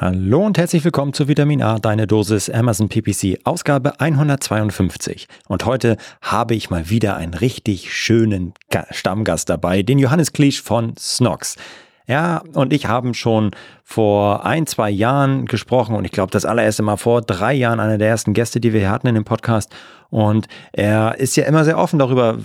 Hallo und herzlich willkommen zu Vitamin A, deine Dosis Amazon PPC, Ausgabe 152. Und heute habe ich mal wieder einen richtig schönen Stammgast dabei, den Johannes Kliesch von Snox. Ja, und ich haben schon vor ein, zwei Jahren gesprochen und ich glaube das allererste Mal vor drei Jahren einer der ersten Gäste, die wir hier hatten in dem Podcast. Und er ist ja immer sehr offen darüber,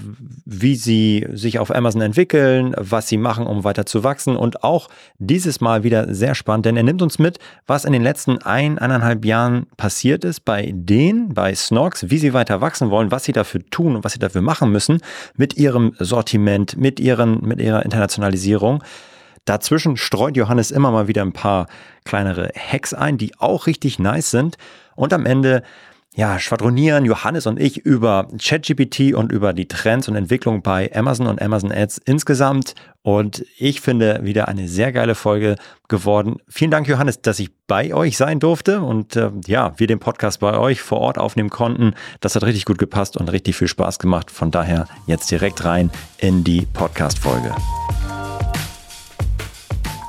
wie sie sich auf Amazon entwickeln, was sie machen, um weiter zu wachsen. Und auch dieses Mal wieder sehr spannend, denn er nimmt uns mit, was in den letzten ein, eineinhalb Jahren passiert ist bei denen, bei Snox, wie sie weiter wachsen wollen, was sie dafür tun und was sie dafür machen müssen mit ihrem Sortiment, mit, ihren, mit ihrer Internationalisierung. Dazwischen streut Johannes immer mal wieder ein paar kleinere Hacks ein, die auch richtig nice sind. Und am Ende ja, schwadronieren Johannes und ich über ChatGPT und über die Trends und Entwicklung bei Amazon und Amazon Ads insgesamt. Und ich finde wieder eine sehr geile Folge geworden. Vielen Dank, Johannes, dass ich bei euch sein durfte und äh, ja, wir den Podcast bei euch vor Ort aufnehmen konnten. Das hat richtig gut gepasst und richtig viel Spaß gemacht. Von daher jetzt direkt rein in die Podcast-Folge.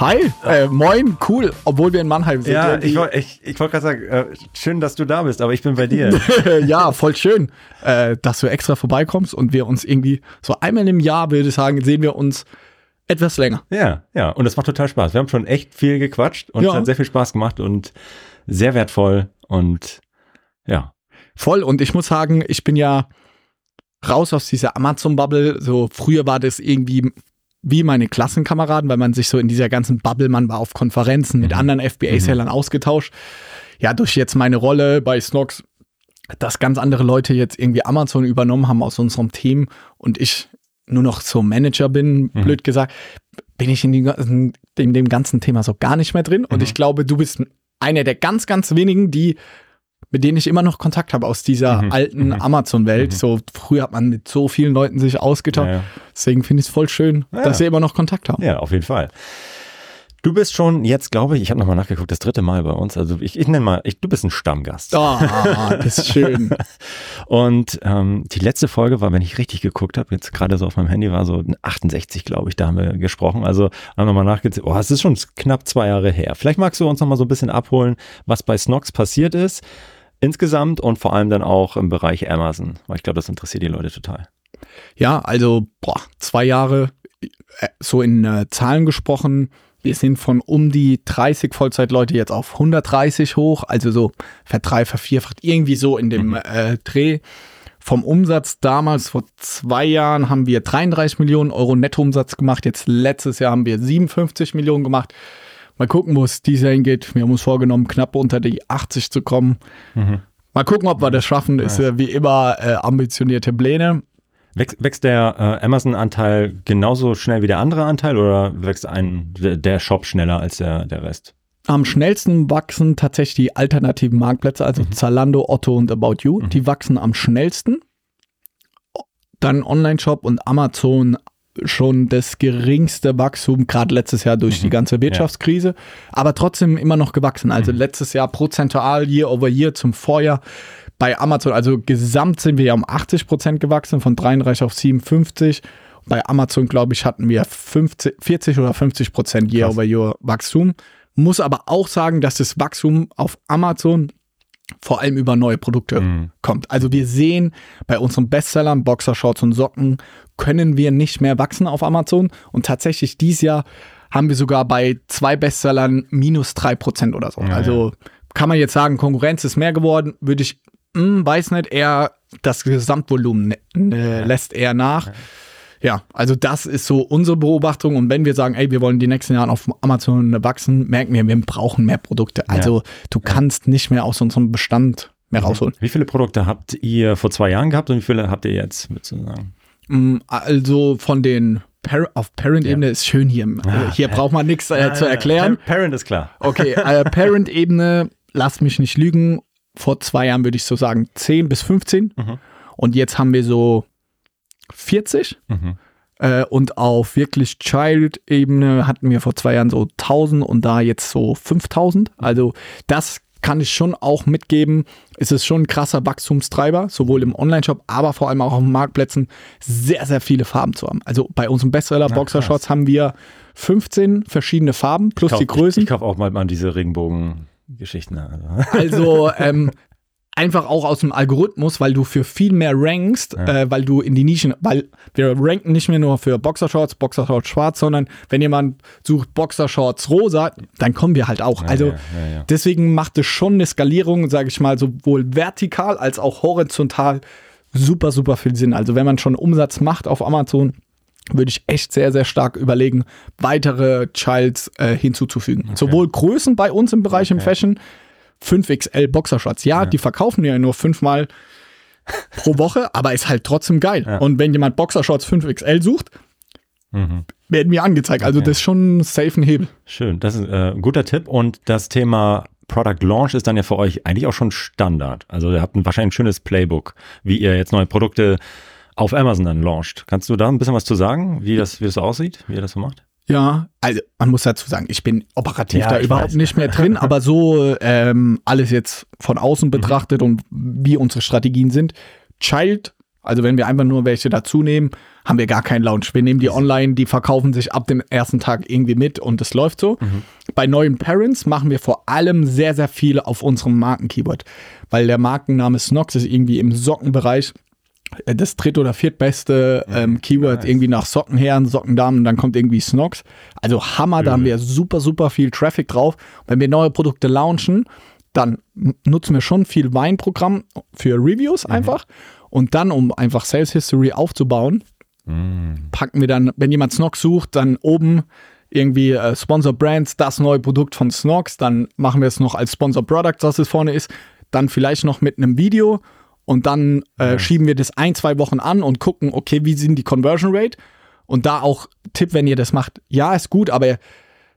Hi, äh, moin, cool, obwohl wir in Mannheim sind. Ja, ich, ich, ich wollte gerade sagen, äh, schön, dass du da bist, aber ich bin bei dir. ja, voll schön, äh, dass du extra vorbeikommst und wir uns irgendwie so einmal im Jahr, würde ich sagen, sehen wir uns etwas länger. Ja, ja, und es macht total Spaß. Wir haben schon echt viel gequatscht und ja. es hat sehr viel Spaß gemacht und sehr wertvoll und ja. Voll und ich muss sagen, ich bin ja raus aus dieser Amazon-Bubble. So früher war das irgendwie wie meine Klassenkameraden, weil man sich so in dieser ganzen Bubble, man war auf Konferenzen mit mhm. anderen FBA-Sellern mhm. ausgetauscht. Ja, durch jetzt meine Rolle bei Snox, dass ganz andere Leute jetzt irgendwie Amazon übernommen haben aus unserem Team und ich nur noch so Manager bin, mhm. blöd gesagt, bin ich in, die, in, dem ganzen Thema so gar nicht mehr drin. Und mhm. ich glaube, du bist einer der ganz, ganz wenigen, die mit denen ich immer noch Kontakt habe aus dieser mhm. alten mhm. Amazon-Welt. Mhm. So früher hat man mit so vielen Leuten sich ausgetauscht. Ja, ja. Deswegen finde ich es voll schön, ja. dass sie immer noch Kontakt haben. Ja, auf jeden Fall. Du bist schon jetzt, glaube ich, ich habe nochmal nachgeguckt, das dritte Mal bei uns. Also ich, ich nenne mal, ich, du bist ein Stammgast. Ah, das ist schön. und ähm, die letzte Folge war, wenn ich richtig geguckt habe, jetzt gerade so auf meinem Handy war so 68, glaube ich, da haben wir gesprochen. Also haben nochmal nachgezählt. Oh, es ist schon knapp zwei Jahre her. Vielleicht magst du uns nochmal so ein bisschen abholen, was bei Snox passiert ist insgesamt und vor allem dann auch im Bereich Amazon, weil ich glaube, das interessiert die Leute total. Ja, also boah, zwei Jahre, äh, so in äh, Zahlen gesprochen, wir sind von um die 30 Vollzeitleute jetzt auf 130 hoch, also so verdrei, vervierfacht, irgendwie so in dem mhm. äh, Dreh. Vom Umsatz damals, vor zwei Jahren, haben wir 33 Millionen Euro Nettoumsatz gemacht. Jetzt letztes Jahr haben wir 57 Millionen gemacht. Mal gucken, wo es dieses Jahr hingeht. Wir haben uns vorgenommen, knapp unter die 80 zu kommen. Mhm. Mal gucken, ob wir das schaffen. Ist ja wie immer äh, ambitionierte Pläne. Wächst, wächst der äh, Amazon-Anteil genauso schnell wie der andere Anteil oder wächst ein, der Shop schneller als der, der Rest? Am schnellsten wachsen tatsächlich die alternativen Marktplätze, also mhm. Zalando, Otto und About You. Mhm. Die wachsen am schnellsten. Dann Online-Shop und Amazon schon das geringste Wachstum, gerade letztes Jahr durch mhm. die ganze Wirtschaftskrise, ja. aber trotzdem immer noch gewachsen. Also mhm. letztes Jahr prozentual year over year zum Vorjahr bei Amazon, also gesamt sind wir ja um 80 Prozent gewachsen, von 33 auf 57. Bei Amazon, glaube ich, hatten wir 50, 40 oder 50 Prozent year Krass. over year Wachstum. Muss aber auch sagen, dass das Wachstum auf Amazon vor allem über neue Produkte mhm. kommt. Also wir sehen bei unseren Bestsellern, Boxershorts und Socken, können wir nicht mehr wachsen auf Amazon. Und tatsächlich dieses Jahr haben wir sogar bei zwei Bestsellern minus drei Prozent oder so. Ja, also kann man jetzt sagen, Konkurrenz ist mehr geworden, würde ich, mh, hm, weiß nicht, eher das Gesamtvolumen äh, lässt eher nach. Ja, also das ist so unsere Beobachtung. Und wenn wir sagen, ey, wir wollen die nächsten Jahre auf Amazon wachsen, merken wir, wir brauchen mehr Produkte. Also ja. du kannst nicht mehr aus unserem Bestand mehr mhm. rausholen. Wie viele Produkte habt ihr vor zwei Jahren gehabt und wie viele habt ihr jetzt, würdest du sagen? Mm, also von den Par auf Parent-Ebene ist schön hier. Ah, hier Pa- braucht man nichts äh, zu erklären. Pa- Parent ist klar. Okay, äh, Parent-Ebene, lass mich nicht lügen. Vor zwei Jahren würde ich so sagen 10 bis 15. Mhm. Und jetzt haben wir so 40. Mhm. Äh, und auf wirklich Child-Ebene hatten wir vor zwei Jahren so 1000 und da jetzt so 5000. Also das kann ich schon auch mitgeben. Es ist schon ein krasser Wachstumstreiber, sowohl im Online-Shop, aber vor allem auch auf den Marktplätzen, sehr, sehr viele Farben zu haben. Also bei unserem Bestseller Na, Boxershorts haben wir 15 verschiedene Farben plus Kauf- die Größen. Ich, ich kaufe auch mal, mal diese Regenbogen-Geschichten. Also. Also ähm, einfach auch aus dem Algorithmus, weil du für viel mehr rankst, Ja. äh, weil du in die Nischen, weil wir ranken nicht mehr nur für Boxershorts, Boxershorts schwarz, sondern wenn jemand sucht Boxershorts rosa, dann kommen wir halt auch. also ja, ja, ja. deswegen macht es schon eine Skalierung, sage ich mal, sowohl vertikal als auch horizontal super, super viel Sinn. Also wenn man schon Umsatz macht auf Amazon, würde ich echt sehr, sehr stark überlegen, weitere Childs äh, hinzuzufügen. Sowohl Größen bei uns im Bereich im Okay. Fashion, 5XL Boxershorts. Ja, die verkaufen wir ja nur fünfmal pro Woche, aber ist halt trotzdem geil. Ja. Und wenn jemand Boxershorts 5XL sucht, Mhm. werden mir angezeigt. Also das ist schon ein safe Hebel. Schön, das ist äh, ein guter Tipp. Und das Thema Product Launch ist dann ja für euch eigentlich auch schon Standard. Also ihr habt ein, wahrscheinlich ein schönes Playbook, wie ihr jetzt neue Produkte auf Amazon dann launcht. Kannst du da ein bisschen was zu sagen, wie das, wie das so aussieht, wie ihr das so macht? Ja, also man muss dazu sagen, ich bin operativ Ja, da überhaupt weiß. nicht mehr drin, aber so ähm, alles jetzt von Mhm. außen betrachtet und wie unsere Strategien sind. Child, also wenn wir einfach nur welche dazu nehmen, haben wir gar keinen Launch. Wir nehmen die online, die verkaufen sich ab dem ersten Tag irgendwie mit und es läuft so. Mhm. Bei neuen Parents machen wir vor allem sehr, sehr viel auf unserem Markenkeyword, weil der Markenname Snox ist irgendwie im Sockenbereich das dritt- oder viertbeste ähm, Keyword irgendwie nach Sockenherren, Sockendamen, dann kommt irgendwie Snox. Also Hammer, da haben wir super, super viel Traffic drauf. Wenn wir neue Produkte launchen, dann nutzen wir schon viel Weinprogramm für Reviews einfach. Und dann, um einfach Sales History aufzubauen, packen wir dann, wenn jemand Snox sucht, dann oben irgendwie äh, Sponsor Brands, das neue Produkt von Snox, dann machen wir es noch als Sponsor Product, dass es vorne ist, dann vielleicht noch mit einem Video und dann äh, schieben wir das ein, zwei Wochen an und gucken, okay, wie sind die Conversion Rate und da auch Tipp, wenn ihr das macht, ja, ist gut, aber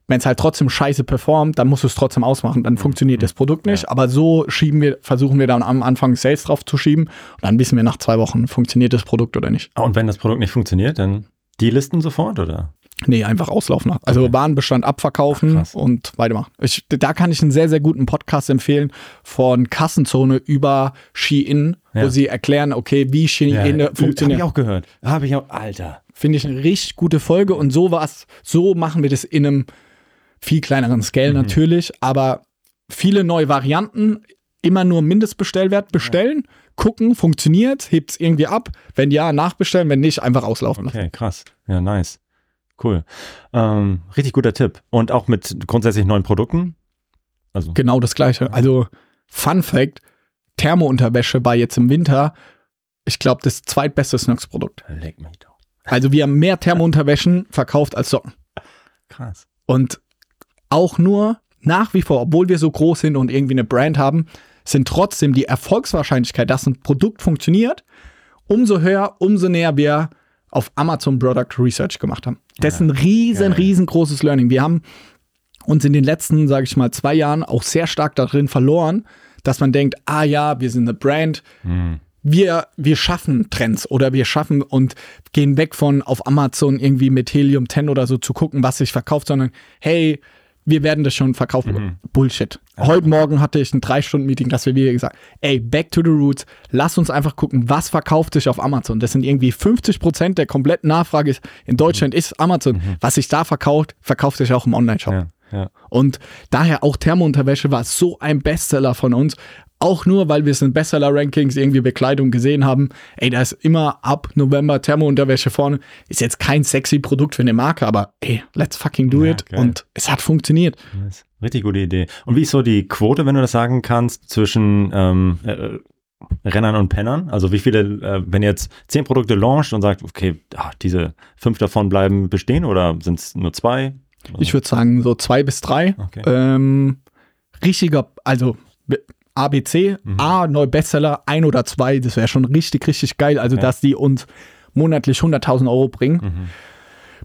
wenn es halt trotzdem scheiße performt, dann musst du es trotzdem ausmachen, dann funktioniert das Produkt nicht, aber so schieben wir, versuchen wir dann am Anfang Sales drauf zu schieben und dann wissen wir nach zwei Wochen, funktioniert das Produkt oder nicht. Ah, Und wenn das Produkt nicht funktioniert, dann die Listen sofort, oder? Nee, einfach auslaufen. Also Warenbestand abverkaufen Ach, und weitermachen. Ich, da kann ich einen sehr, sehr guten Podcast empfehlen von Kassenzone über Shein, Ja. wo sie erklären, okay, wie Shein Habe funktioniert. ich auch gehört. Habe ich auch, Alter. Finde ich eine richtig gute Folge und so was, so machen wir das in einem viel kleineren Scale Mhm. natürlich, aber viele neue Varianten, immer nur Mindestbestellwert bestellen, gucken, funktioniert, hebt es irgendwie ab, wenn ja, nachbestellen, wenn nicht, einfach auslaufen lassen. Okay, krass. Ja, nice. Cool. Ähm, richtig guter Tipp. Und auch mit grundsätzlich neuen Produkten. Also, Genau das gleiche. Also, Fun Fact: Thermounterwäsche war jetzt im Winter, ich glaube, das zweitbeste Snacks-Produkt. leck mich doch. Also, wir haben mehr Thermounterwäschen verkauft als Socken. Krass. Und auch nur nach wie vor, obwohl wir so groß sind und irgendwie eine Brand haben, sind trotzdem die Erfolgswahrscheinlichkeit, dass ein Produkt funktioniert, umso höher, umso näher wir auf Amazon Product Research gemacht haben. Das ist ein riesen, Geil. riesengroßes Learning. Wir haben uns in den letzten, sage ich mal, zwei Jahren auch sehr stark darin verloren, dass man denkt, ah ja, wir sind eine Brand, Hm. wir, wir schaffen Trends oder wir schaffen und gehen weg von auf Amazon irgendwie mit Helium 10 oder so zu gucken, was sich verkauft, sondern hey, wir werden das schon verkaufen. Bullshit. Heute Morgen hatte ich ein Drei-Stunden-Meeting, dass wir wieder gesagt, ey, back to the roots, lass uns einfach gucken, was verkauft sich auf Amazon. Das sind irgendwie 50 Prozent der kompletten Nachfrage in Deutschland ist Amazon. Was sich da verkauft, verkauft sich auch im Online-Shop. Ja, ja. Und daher auch Thermounterwäsche war so ein Bestseller von uns. Auch nur, weil wir es in Bestseller-Rankings irgendwie Bekleidung gesehen haben. Ey, da ist immer ab November Thermounterwäsche vorne. Ist jetzt kein sexy Produkt für eine Marke, aber ey, let's fucking do Ja, it. geil. Und es hat funktioniert. Nice. Richtig gute Idee. Und wie ist so die Quote, wenn du das sagen kannst, zwischen ähm, äh, Rennern und Pennern? Also wie viele, äh, wenn ihr jetzt zehn Produkte launcht und sagt, okay, ah, diese fünf davon bleiben bestehen oder sind es nur zwei? Ich würde sagen, so zwei bis drei. Okay. Ähm, richtiger, also B- ABC, Mhm. A, neu Bestseller, ein oder zwei, das wäre schon richtig, richtig geil. Also, Ja. dass die uns monatlich 100.000 Euro bringen. Mhm.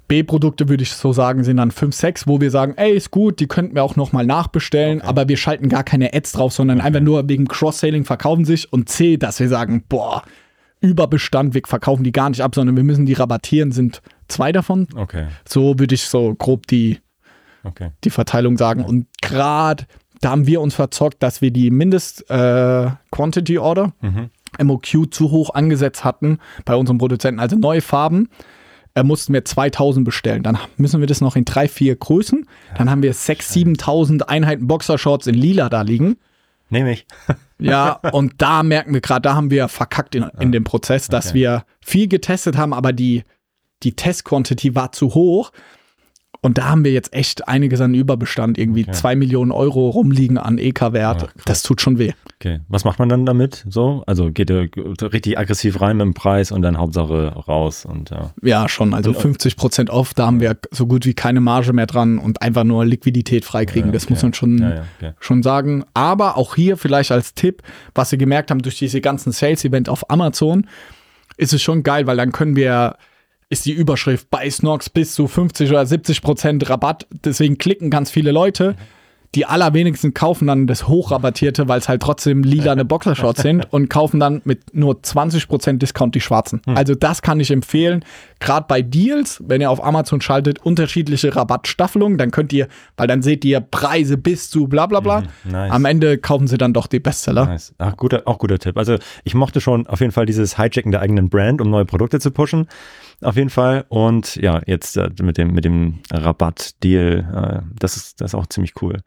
B-Produkte würde ich so sagen, sind dann 5, 6, wo wir sagen, ey, ist gut, die könnten wir auch nochmal nachbestellen, Okay. aber wir schalten gar keine Ads drauf, sondern einfach nur wegen Cross-Selling verkaufen sich und C, dass wir sagen, boah, Überbestand, wir verkaufen die gar nicht ab, sondern wir müssen die rabattieren, sind zwei davon. Okay, So würde ich so grob die, okay. die Verteilung sagen. Und gerade da haben wir uns verzockt, dass wir die Mindest äh, Quantity Order Mhm. MOQ zu hoch angesetzt hatten bei unserem Produzenten. Also neue Farben äh, mussten wir 2000 bestellen. Dann müssen wir das noch in drei, vier Größen. Dann haben wir 6.000, 7.000 Einheiten Boxershorts in lila da liegen. Nehme ich. Ja, und da merken wir gerade, da haben wir verkackt in, in dem Prozess, dass Okay. wir viel getestet haben, aber die, die Test-Quantity war zu hoch. Und da haben wir jetzt echt einiges an Überbestand, irgendwie Okay. zwei Millionen Euro rumliegen an EK-Wert. Das tut schon weh. Okay. Was macht man dann damit? So? Also geht ihr richtig aggressiv rein mit dem Preis und dann Hauptsache raus und ja. Ja, schon. Also Und- 50 Prozent off, da haben wir so gut wie keine Marge mehr dran und einfach nur Liquidität freikriegen. Ja, Das okay. muss man schon, Ja, ja, okay. schon sagen. Aber auch hier vielleicht als Tipp, was wir gemerkt haben durch diese ganzen Sales-Event auf Amazon, ist es schon geil, weil dann können wir, ist die Überschrift bei Snorks bis zu 50 oder 70 Prozent Rabatt. Deswegen klicken ganz viele Leute. Die allerwenigsten kaufen dann das Hochrabattierte, weil es halt trotzdem lilane Boxershorts sind und kaufen dann mit nur 20% Discount die schwarzen. Also das kann ich empfehlen. Gerade bei Deals, wenn ihr auf Amazon schaltet, unterschiedliche Rabattstaffelungen, dann könnt ihr, weil dann seht ihr Preise bis zu bla bla bla. Mhm, nice. Am Ende kaufen sie dann doch die Bestseller. Nice. Ach, guter, auch guter Tipp. Also ich mochte schon auf jeden Fall dieses Hijacken der eigenen Brand, um neue Produkte zu pushen. Auf jeden Fall. Und ja, jetzt äh, mit dem, mit dem Rabatt-Deal, äh, das, ist, das ist auch ziemlich cool.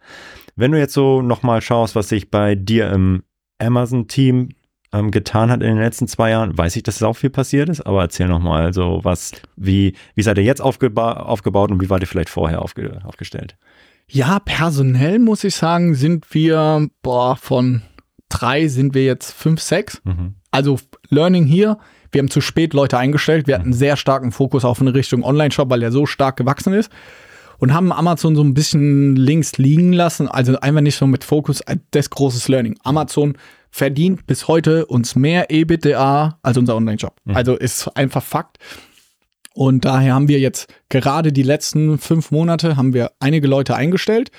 Wenn du jetzt so nochmal schaust, was sich bei dir im Amazon-Team ähm, getan hat in den letzten zwei Jahren, weiß ich, dass es auch viel passiert ist, aber erzähl nochmal so was, wie, wie seid ihr jetzt aufgeba aufgebaut und wie wart ihr vielleicht vorher aufge aufgestellt? Ja, personell muss ich sagen, sind wir, boah, von drei sind wir jetzt fünf, sechs. Mhm. Also Learning hier, wir haben zu spät Leute eingestellt. Wir hatten einen sehr starken Fokus auf eine Richtung Online-Shop, weil er so stark gewachsen ist. Und haben Amazon so ein bisschen links liegen lassen. Also einfach nicht so mit Fokus, das großes Learning. Amazon verdient bis heute uns mehr EBITDA als unser Online-Shop. Also ist einfach Fakt. Und daher haben wir jetzt gerade die letzten fünf Monate haben wir einige Leute eingestellt.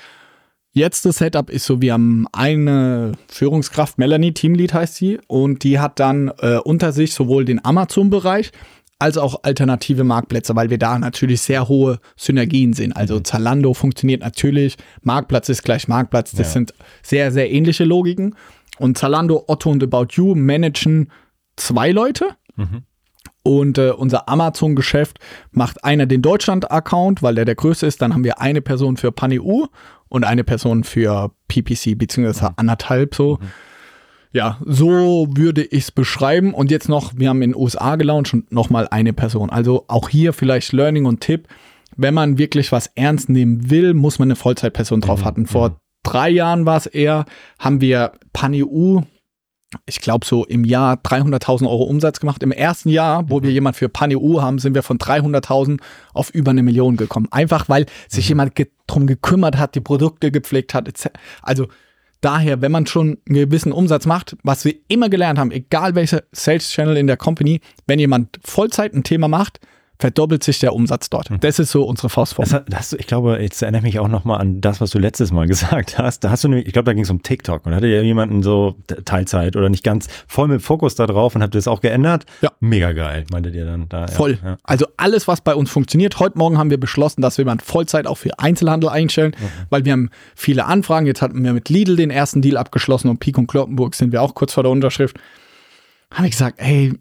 Jetzt das Setup ist so, wir haben eine Führungskraft, Melanie, Teamlead heißt sie, und die hat dann äh, unter sich sowohl den Amazon-Bereich als auch alternative Marktplätze, weil wir da natürlich sehr hohe Synergien sehen. Also Zalando funktioniert natürlich, Marktplatz ist gleich Marktplatz, das Ja. sind sehr, sehr ähnliche Logiken. Und Zalando, Otto und About You managen zwei Leute. Und äh, unser Amazon-Geschäft macht einer den Deutschland-Account, weil der der größte ist. Dann haben wir eine Person für PanEU und eine Person für PPC, beziehungsweise anderthalb so. Ja, so würde ich es beschreiben. Und jetzt noch, wir haben in den USA gelauncht und nochmal eine Person. Also auch hier vielleicht Learning und Tipp. Wenn man wirklich was ernst nehmen will, muss man eine Vollzeitperson drauf hatten. Vor drei Jahren war es eher, haben wir PanEU ich glaube, so im Jahr 300.000 Euro Umsatz gemacht. Im ersten Jahr, wo wir jemand für PanEU haben, sind wir von 300.000 auf über eine Million gekommen. Einfach, weil sich jemand ge drum gekümmert hat, die Produkte gepflegt hat. etc. Also daher, wenn man schon einen gewissen Umsatz macht, was wir immer gelernt haben, egal welcher Sales Channel in der Company, wenn jemand Vollzeit ein Thema macht, verdoppelt sich der Umsatz dort. Das ist so unsere Faustform. Das, das, ich glaube, jetzt erinnere ich mich auch nochmal an das, was du letztes Mal gesagt hast. Da hast du nämlich, ich glaube, da ging es um TikTok und hatte ja jemanden so Teilzeit oder nicht ganz voll mit Fokus da drauf und habt das auch geändert. Ja. Mega geil, meintet ihr dann da. Voll. Ja, ja. Also alles, was bei uns funktioniert. Heute Morgen haben wir beschlossen, dass wir mal Vollzeit auch für Einzelhandel einstellen, weil wir haben viele Anfragen. Jetzt hatten wir mit Lidl den ersten Deal abgeschlossen und Pik und Kloppenburg sind wir auch kurz vor der Unterschrift. Habe ich gesagt, ey,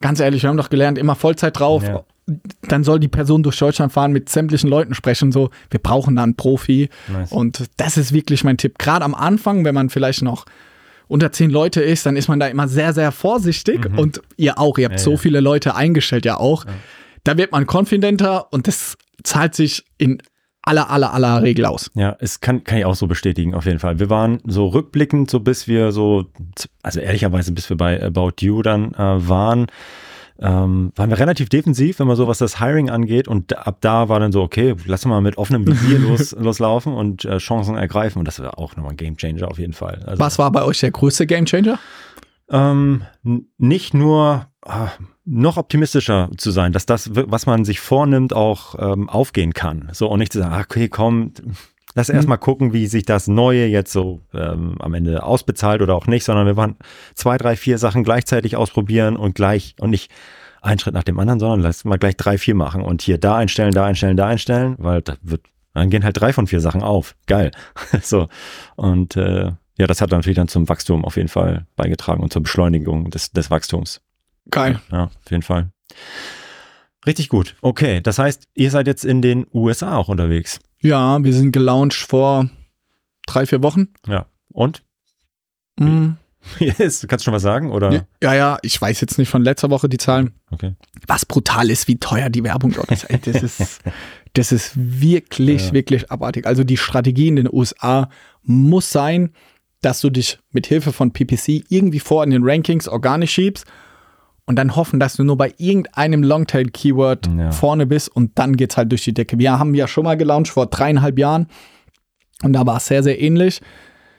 ganz ehrlich, wir haben doch gelernt, immer Vollzeit drauf. Ja. Dann soll die Person durch Deutschland fahren, mit sämtlichen Leuten sprechen. So, wir brauchen da einen Profi. Nice. Und das ist wirklich mein Tipp. Gerade am Anfang, wenn man vielleicht noch unter zehn Leute ist, dann ist man da immer sehr, sehr vorsichtig. Und ihr auch, ihr habt Mhm. Ja, so ja. viele Leute eingestellt, ja auch. Da wird man konfidenter und das zahlt sich in aller, aller, aller Regel aus. Ja, es kann, kann ich auch so bestätigen, auf jeden Fall. Wir waren so rückblickend, so bis wir so, also ehrlicherweise, bis wir bei About You dann äh, waren, ähm, waren wir relativ defensiv, wenn man so was das Hiring angeht. Und ab da war dann so, okay, lass mal mit offenem Visier los, loslaufen und äh, Chancen ergreifen. Und das war auch nochmal ein Gamechanger auf jeden Fall. Also, Was war bei euch der größte Gamechanger? Ähm, nicht nur, ah, noch optimistischer zu sein, dass das, was man sich vornimmt, auch ähm, aufgehen kann. So und nicht zu sagen, ach, okay, komm, lass erst mal gucken, wie sich das Neue jetzt so ähm, am Ende ausbezahlt oder auch nicht, sondern wir wollen zwei, drei, vier Sachen gleichzeitig ausprobieren und gleich und nicht einen Schritt nach dem anderen, sondern lass mal gleich drei, vier machen und hier da einstellen, da einstellen, da einstellen, weil das wird, dann gehen halt drei von vier Sachen auf. Geil. so. Und äh, ja, das hat natürlich dann zum Wachstum auf jeden Fall beigetragen und zur Beschleunigung des, des Wachstums. Geil. Ja, auf jeden Fall. Richtig gut. Okay, das heißt, ihr seid jetzt in den USA auch unterwegs. Ja, wir sind gelauncht vor drei, vier Wochen. Ja. Und? Mhm. Yes, kannst du schon was sagen? Oder? Ja, ja, ich weiß jetzt nicht von letzter Woche die Zahlen. Okay. Was brutal ist, wie teuer die Werbung dort ist. Das ist, das ist wirklich, Ja. wirklich abartig. Also die Strategie in den USA muss sein, dass du dich mit Hilfe von PPC irgendwie vor in den Rankings organisch schiebst und dann hoffen, dass du nur bei irgendeinem Longtail-Keyword Ja. vorne bist und dann geht's halt durch die Decke. Wir haben ja schon mal gelauncht vor dreieinhalb Jahren und da war es sehr, sehr ähnlich.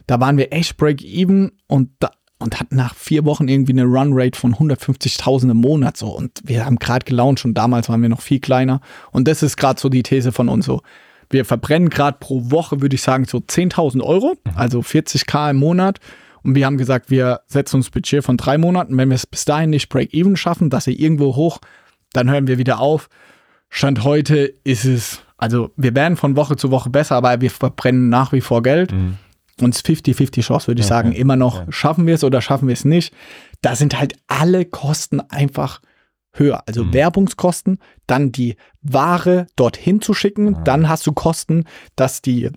Da waren wir echt break-even und, da, und hatten nach vier Wochen irgendwie eine Run-Rate von 150.000 im Monat so. Und wir haben gerade gelauncht und damals waren wir noch viel kleiner. Und das ist gerade so die These von uns so. Wir verbrennen gerade pro Woche, würde ich sagen, so 10.000 Euro, also 40k im Monat. Und wir haben gesagt, wir setzen uns Budget von drei Monaten. Wenn wir es bis dahin nicht Break-Even schaffen, dass sie irgendwo hoch, dann hören wir wieder auf. Stand heute ist es, also wir werden von Woche zu Woche besser, aber wir verbrennen nach wie vor Geld. Mhm. Und es ist 50-50 Chance, würde ich Ja, sagen. ja, Immer noch, ja. schaffen wir es oder schaffen wir es nicht. Da sind halt alle Kosten einfach höher. Also Mhm. Werbungskosten, dann die Ware dorthin zu schicken, Ah. dann hast du Kosten, dass die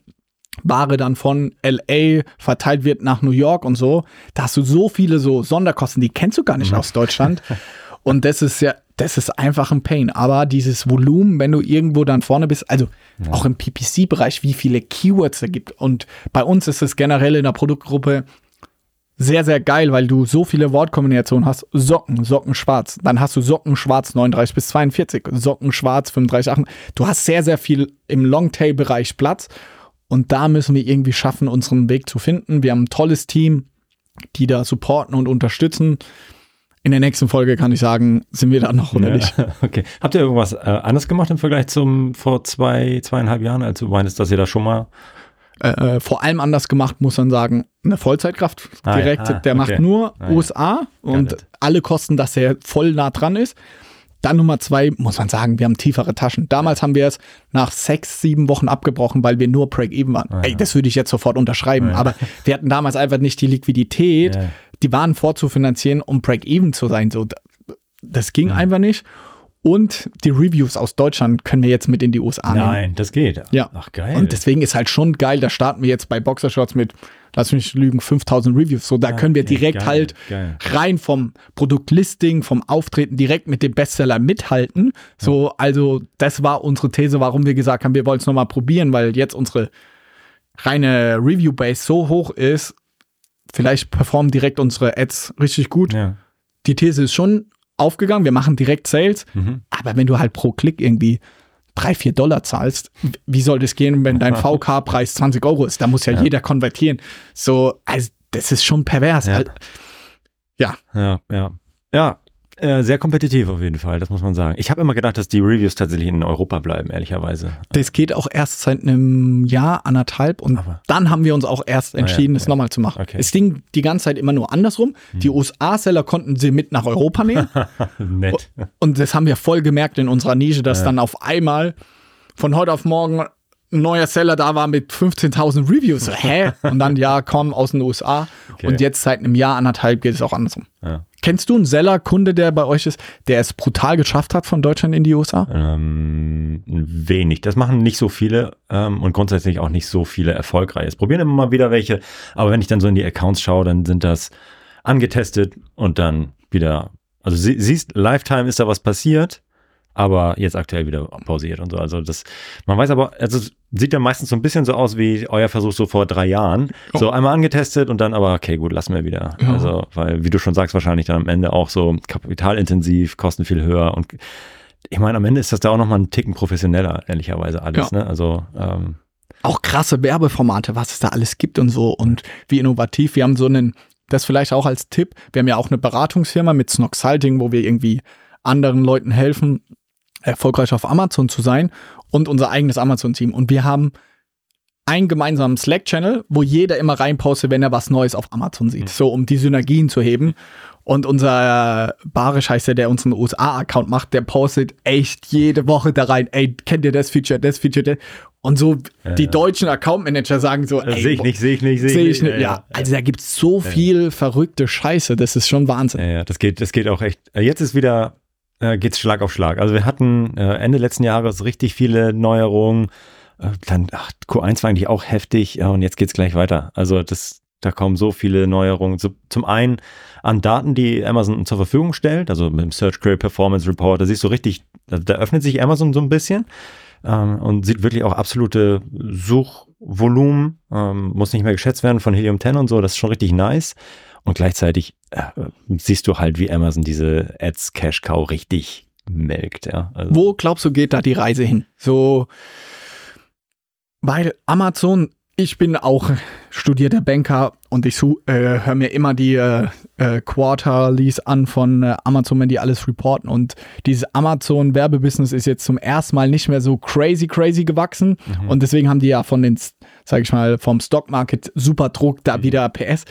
Ware dann von LA verteilt wird nach New York und so. Da hast du so viele so Sonderkosten, die kennst du gar nicht Mhm. aus Deutschland. Und das ist ja, das ist einfach ein Pain. Aber dieses Volumen, wenn du irgendwo dann vorne bist, also auch im PPC-Bereich, wie viele Keywords es gibt. Und bei uns ist es generell in der Produktgruppe sehr, sehr geil, weil du so viele Wortkombinationen hast. Socken, Socken schwarz. Dann hast du Socken schwarz 39 bis 42, Socken schwarz 35, 8. Du hast sehr, sehr viel im Longtail-Bereich Platz. Und da müssen wir irgendwie schaffen, unseren Weg zu finden. Wir haben ein tolles Team, die da supporten und unterstützen. In der nächsten Folge kann ich sagen, sind wir da noch oder nicht. Ja, okay. Habt ihr irgendwas äh, anders gemacht im Vergleich zum vor zwei, zweieinhalb Jahren, als du meintest, dass ihr da schon mal Äh, äh, vor allem anders gemacht, muss man sagen, eine Vollzeitkraft Ah, ja. direkt. Ah, der macht okay. nur Ah, ja. USA und it. alle Kosten, dass er voll nah dran ist. Dann Nummer zwei, muss man sagen, wir haben tiefere Taschen. Damals haben wir es nach sechs, sieben Wochen abgebrochen, weil wir nur Break-Even waren. Ah, Ey, ja. das würde ich jetzt sofort unterschreiben. Ja. Aber wir hatten damals einfach nicht die Liquidität, Ja. die Waren vorzufinanzieren, um Break-Even zu sein. So, das ging einfach nicht. Und die Reviews aus Deutschland können wir jetzt mit in die USA nehmen. Nein, das geht. Ja. Ach, geil. Und deswegen ist halt schon geil, da starten wir jetzt bei Boxershorts mit, lass mich nicht lügen, 5000 Reviews. So, da können wir direkt geil, halt geil. rein vom Produktlisting, vom Auftreten direkt mit dem Bestseller mithalten. So, also das war unsere These, warum wir gesagt haben, wir wollen es nochmal probieren, weil jetzt unsere reine Review-Base so hoch ist, vielleicht performen direkt unsere Ads richtig gut. ja. Die These ist schon aufgegangen, wir machen direkt Sales, Mhm. aber wenn du halt pro Klick irgendwie drei, vier Dollar zahlst, wie soll das gehen, wenn dein VK-Preis 20 Euro ist? Da muss ja, Ja. jeder konvertieren. So, also das ist schon pervers. Ja. Al- Ja, ja. Ja, äh, sehr kompetitiv auf jeden Fall, das muss man sagen. Ich habe immer gedacht, dass die Reviews tatsächlich in Europa bleiben, ehrlicherweise. Das geht auch erst seit einem Jahr, anderthalb und Aber- dann haben wir uns auch erst entschieden, es ja. nochmal zu machen. Okay. Es ging die ganze Zeit immer nur andersrum. Die USA-Seller konnten sie mit nach Europa nehmen Nett. und das haben wir voll gemerkt in unserer Nische, dass Ja. dann auf einmal von heute auf morgen ein neuer Seller da war mit 15.000 Reviews. Hä? Und dann, ja, komm aus den USA. Okay. Und jetzt seit einem Jahr, anderthalb geht es auch andersrum. Ja. Kennst du einen Seller-Kunde, der bei euch ist, der es brutal geschafft hat von Deutschland in die USA? Ähm, wenig. Das machen nicht so viele ähm, und grundsätzlich auch nicht so viele erfolgreich. Es probieren immer mal wieder welche, aber wenn ich dann so in die Accounts schaue, dann sind das angetestet und dann wieder, also sie, siehst, Lifetime ist da was passiert, aber jetzt aktuell wieder pausiert und so. Also das, man weiß aber, also es sieht ja meistens so ein bisschen so aus wie euer Versuch so vor drei Jahren. So einmal angetestet und dann aber, okay, gut, lassen wir wieder. Ja. Also, weil, wie du schon sagst, wahrscheinlich dann am Ende auch so kapitalintensiv, Kosten viel höher und ich meine, am Ende ist das da auch nochmal ein Ticken professioneller, ehrlicherweise alles, Ja. ne? Also, ähm, Auch krasse Werbeformate, was es da alles gibt und so und wie innovativ. Wir haben so einen, das vielleicht auch als Tipp, wir haben ja auch eine Beratungsfirma mit Snox Salting, wo wir irgendwie anderen Leuten helfen, erfolgreich auf Amazon zu sein und unser eigenes Amazon-Team. Und wir haben einen gemeinsamen Slack-Channel, wo jeder immer reinpostet, wenn er was Neues auf Amazon sieht, mhm. so um die Synergien zu heben. Und unser Barisch heißt der, der unseren USA-Account macht, der postet echt jede Woche da rein, ey, kennt ihr das Feature, das Feature, das? Und so ja, die ja. deutschen Account-Manager sagen so, ey, sehe ich nicht, sehe ich nicht, sehe ich nicht. Ja, ja, also da gibt es so viel verrückte Scheiße, das ist schon Wahnsinn. Ja, das geht, das geht auch echt. Jetzt ist wieder, äh, geht's Schlag auf Schlag. Also wir hatten äh, Ende letzten Jahres richtig viele Neuerungen. Äh, dann, ach, Q1 war eigentlich auch heftig ja, und jetzt geht's gleich weiter. Also das, da kommen so viele Neuerungen. So, zum einen an Daten, die Amazon zur Verfügung stellt, also mit dem Search Query Performance Report, da siehst du richtig, da, da öffnet sich Amazon so ein bisschen ähm, und sieht wirklich auch absolute Suchvolumen, ähm, muss nicht mehr geschätzt werden von Helium 10 und so, das ist schon richtig nice. Und gleichzeitig äh, siehst du halt, wie Amazon diese Ads Cash Cow richtig melkt. Ja. Also. Wo glaubst du, geht da die Reise hin? So, weil Amazon ich bin auch studierter Banker und ich äh, höre mir immer die äh, äh, Quarterlies an von äh, Amazon, wenn die alles reporten. Und dieses Amazon-Werbebusiness ist jetzt zum ersten Mal nicht mehr so crazy, crazy gewachsen. Mhm. Und deswegen haben die ja von den, sag ich mal, vom Stockmarket super Druck, da mhm. wieder PS.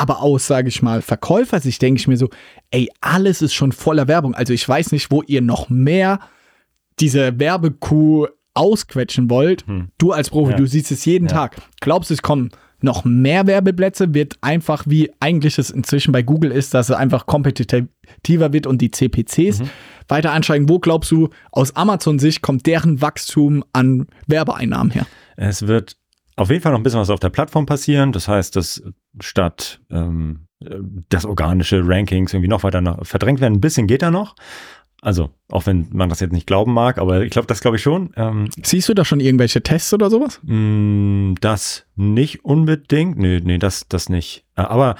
Aber aus, sage ich mal, Verkäufersicht denke ich mir so, ey, alles ist schon voller Werbung. Also ich weiß nicht, wo ihr noch mehr diese Werbekuh ausquetschen wollt, hm. du als Profi, ja. du siehst es jeden ja. Tag. Glaubst du, es kommen noch mehr Werbeplätze? Wird einfach, wie eigentlich es inzwischen bei Google ist, dass es einfach kompetitiver wird und die CPCs mhm. weiter ansteigen? Wo glaubst du, aus Amazon-Sicht kommt deren Wachstum an Werbeeinnahmen her? Es wird auf jeden Fall noch ein bisschen was auf der Plattform passieren. Das heißt, dass statt ähm, das organische Rankings irgendwie noch weiter noch verdrängt werden, ein bisschen geht da noch. Also, auch wenn man das jetzt nicht glauben mag, aber ich glaube, das glaube ich schon. Ähm, Siehst du da schon irgendwelche Tests oder sowas? Mh, mm, das nicht unbedingt. Nee, nee, das, das nicht. Äh, aber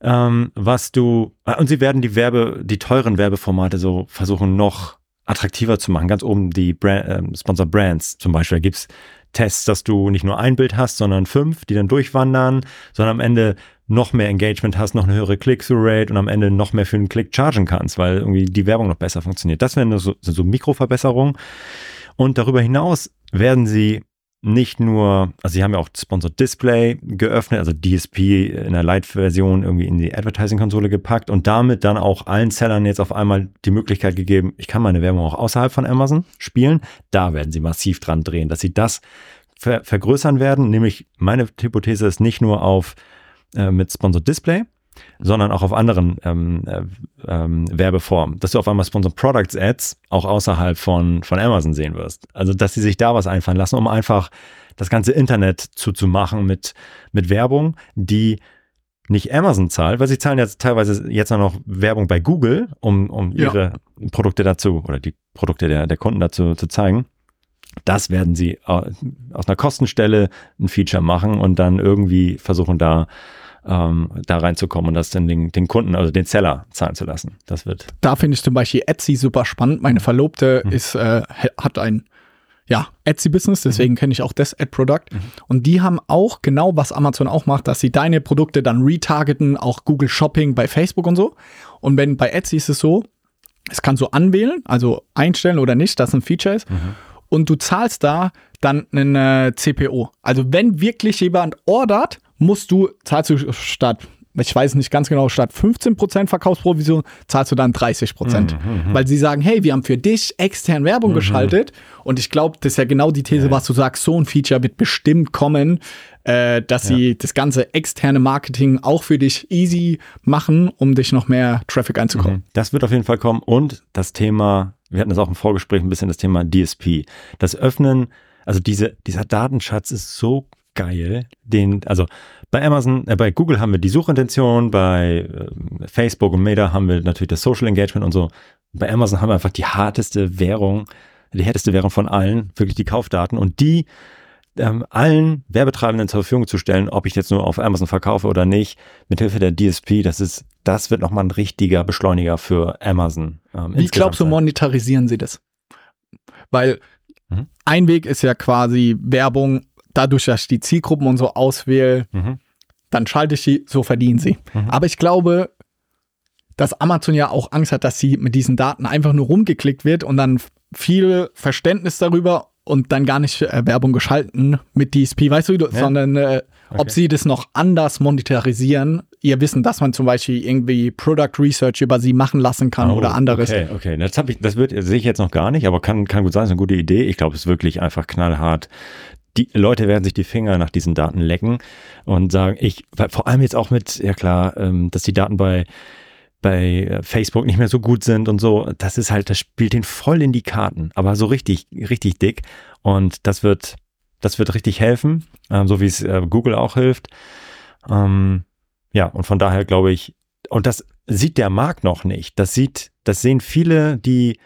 ähm, was du, äh, und sie werden die Werbe, die teuren Werbeformate so versuchen noch attraktiver zu machen. Ganz oben die Brand, äh, Sponsor Brands zum Beispiel. Da gibt's Tests, dass du nicht nur ein Bild hast, sondern fünf, die dann durchwandern, sondern am Ende noch mehr Engagement hast, noch eine höhere Click-Through-Rate und am Ende noch mehr für einen Klick chargen kannst, weil irgendwie die Werbung noch besser funktioniert. Das wären so, so Mikroverbesserungen. Und darüber hinaus werden sie nicht nur, also sie haben ja auch Sponsored Display geöffnet, also DSP in der Light-Version irgendwie in die Advertising-Konsole gepackt und damit dann auch allen Sellern jetzt auf einmal die Möglichkeit gegeben, ich kann meine Werbung auch außerhalb von Amazon spielen. Da werden sie massiv dran drehen, dass sie das ver vergrößern werden. Nämlich meine Hypothese ist nicht nur auf äh, mit Sponsored Display, sondern auch auf anderen ähm, äh, ähm, Werbeformen, dass du auf einmal Sponsored Products Ads auch außerhalb von, von Amazon sehen wirst. Also, dass sie sich da was einfallen lassen, um einfach das ganze Internet zuzumachen mit, mit Werbung, die nicht Amazon zahlt, weil sie zahlen jetzt teilweise jetzt noch Werbung bei Google, um, um ihre ja. Produkte dazu oder die Produkte der, der Kunden dazu zu zeigen. Das werden sie aus einer Kostenstelle ein Feature machen und dann irgendwie versuchen da ähm, da reinzukommen und das dann den, den Kunden, also den Seller zahlen zu lassen. Das wird. Da finde ich zum Beispiel Etsy super spannend. Meine Verlobte mhm. ist, äh, hat ein ja, Etsy-Business, deswegen mhm. kenne ich auch das Ad-Product. Mhm. Und die haben auch genau, was Amazon auch macht, dass sie deine Produkte dann retargeten, auch Google Shopping bei Facebook und so. Und wenn bei Etsy ist es so, es kannst du anwählen, also einstellen oder nicht, dass ein Feature ist. Mhm. Und du zahlst da dann eine äh, CPO. Also wenn wirklich jemand ordert musst du, zahlst du statt, ich weiß nicht ganz genau, statt 15% Verkaufsprovision zahlst du dann 30%. Mhm, mhm, Weil sie sagen, hey, wir haben für dich extern Werbung mhm. geschaltet. Und ich glaube, das ist ja genau die These, ja. was du sagst, so ein Feature wird bestimmt kommen, äh, dass ja. sie das ganze externe Marketing auch für dich easy machen, um dich noch mehr Traffic einzukommen. Mhm. Das wird auf jeden Fall kommen. Und das Thema, wir hatten das auch im Vorgespräch ein bisschen, das Thema DSP. Das Öffnen, also diese, dieser Datenschatz ist so geil. Den, also bei Amazon, äh, bei Google haben wir die Suchintention, bei äh, Facebook und Meta haben wir natürlich das Social Engagement und so. Bei Amazon haben wir einfach die harteste Währung, die härteste Währung von allen, wirklich die Kaufdaten und die ähm, allen Werbetreibenden zur Verfügung zu stellen, ob ich jetzt nur auf Amazon verkaufe oder nicht, mithilfe der DSP, das ist, das wird nochmal ein richtiger Beschleuniger für Amazon. Ähm, Wie glaubst du, monetarisieren sie das? Weil mhm. ein Weg ist ja quasi Werbung dadurch, dass ich die Zielgruppen und so auswähle, mhm. dann schalte ich die, so verdienen sie. Mhm. Aber ich glaube, dass Amazon ja auch Angst hat, dass sie mit diesen Daten einfach nur rumgeklickt wird und dann viel Verständnis darüber und dann gar nicht äh, Werbung geschalten mit DSP, weißt du, ja. sondern äh, okay. ob sie das noch anders monetarisieren, ihr Wissen, dass man zum Beispiel irgendwie Product Research über sie machen lassen kann oh, oder anderes. Okay, okay. Das, ich, das wird, sehe ich jetzt noch gar nicht, aber kann, kann gut sein, ist eine gute Idee. Ich glaube, es ist wirklich einfach knallhart. Die Leute werden sich die Finger nach diesen Daten lecken und sagen, ich, vor allem jetzt auch mit, ja klar, ähm, dass die Daten bei bei äh, Facebook nicht mehr so gut sind und so. Das ist halt, das spielt den voll in die Karten, aber so richtig, richtig dick. Und das wird, das wird richtig helfen, ähm, so wie es äh, Google auch hilft. Ähm, ja, und von daher glaube ich, und das sieht der Markt noch nicht. Das sieht, das sehen viele, die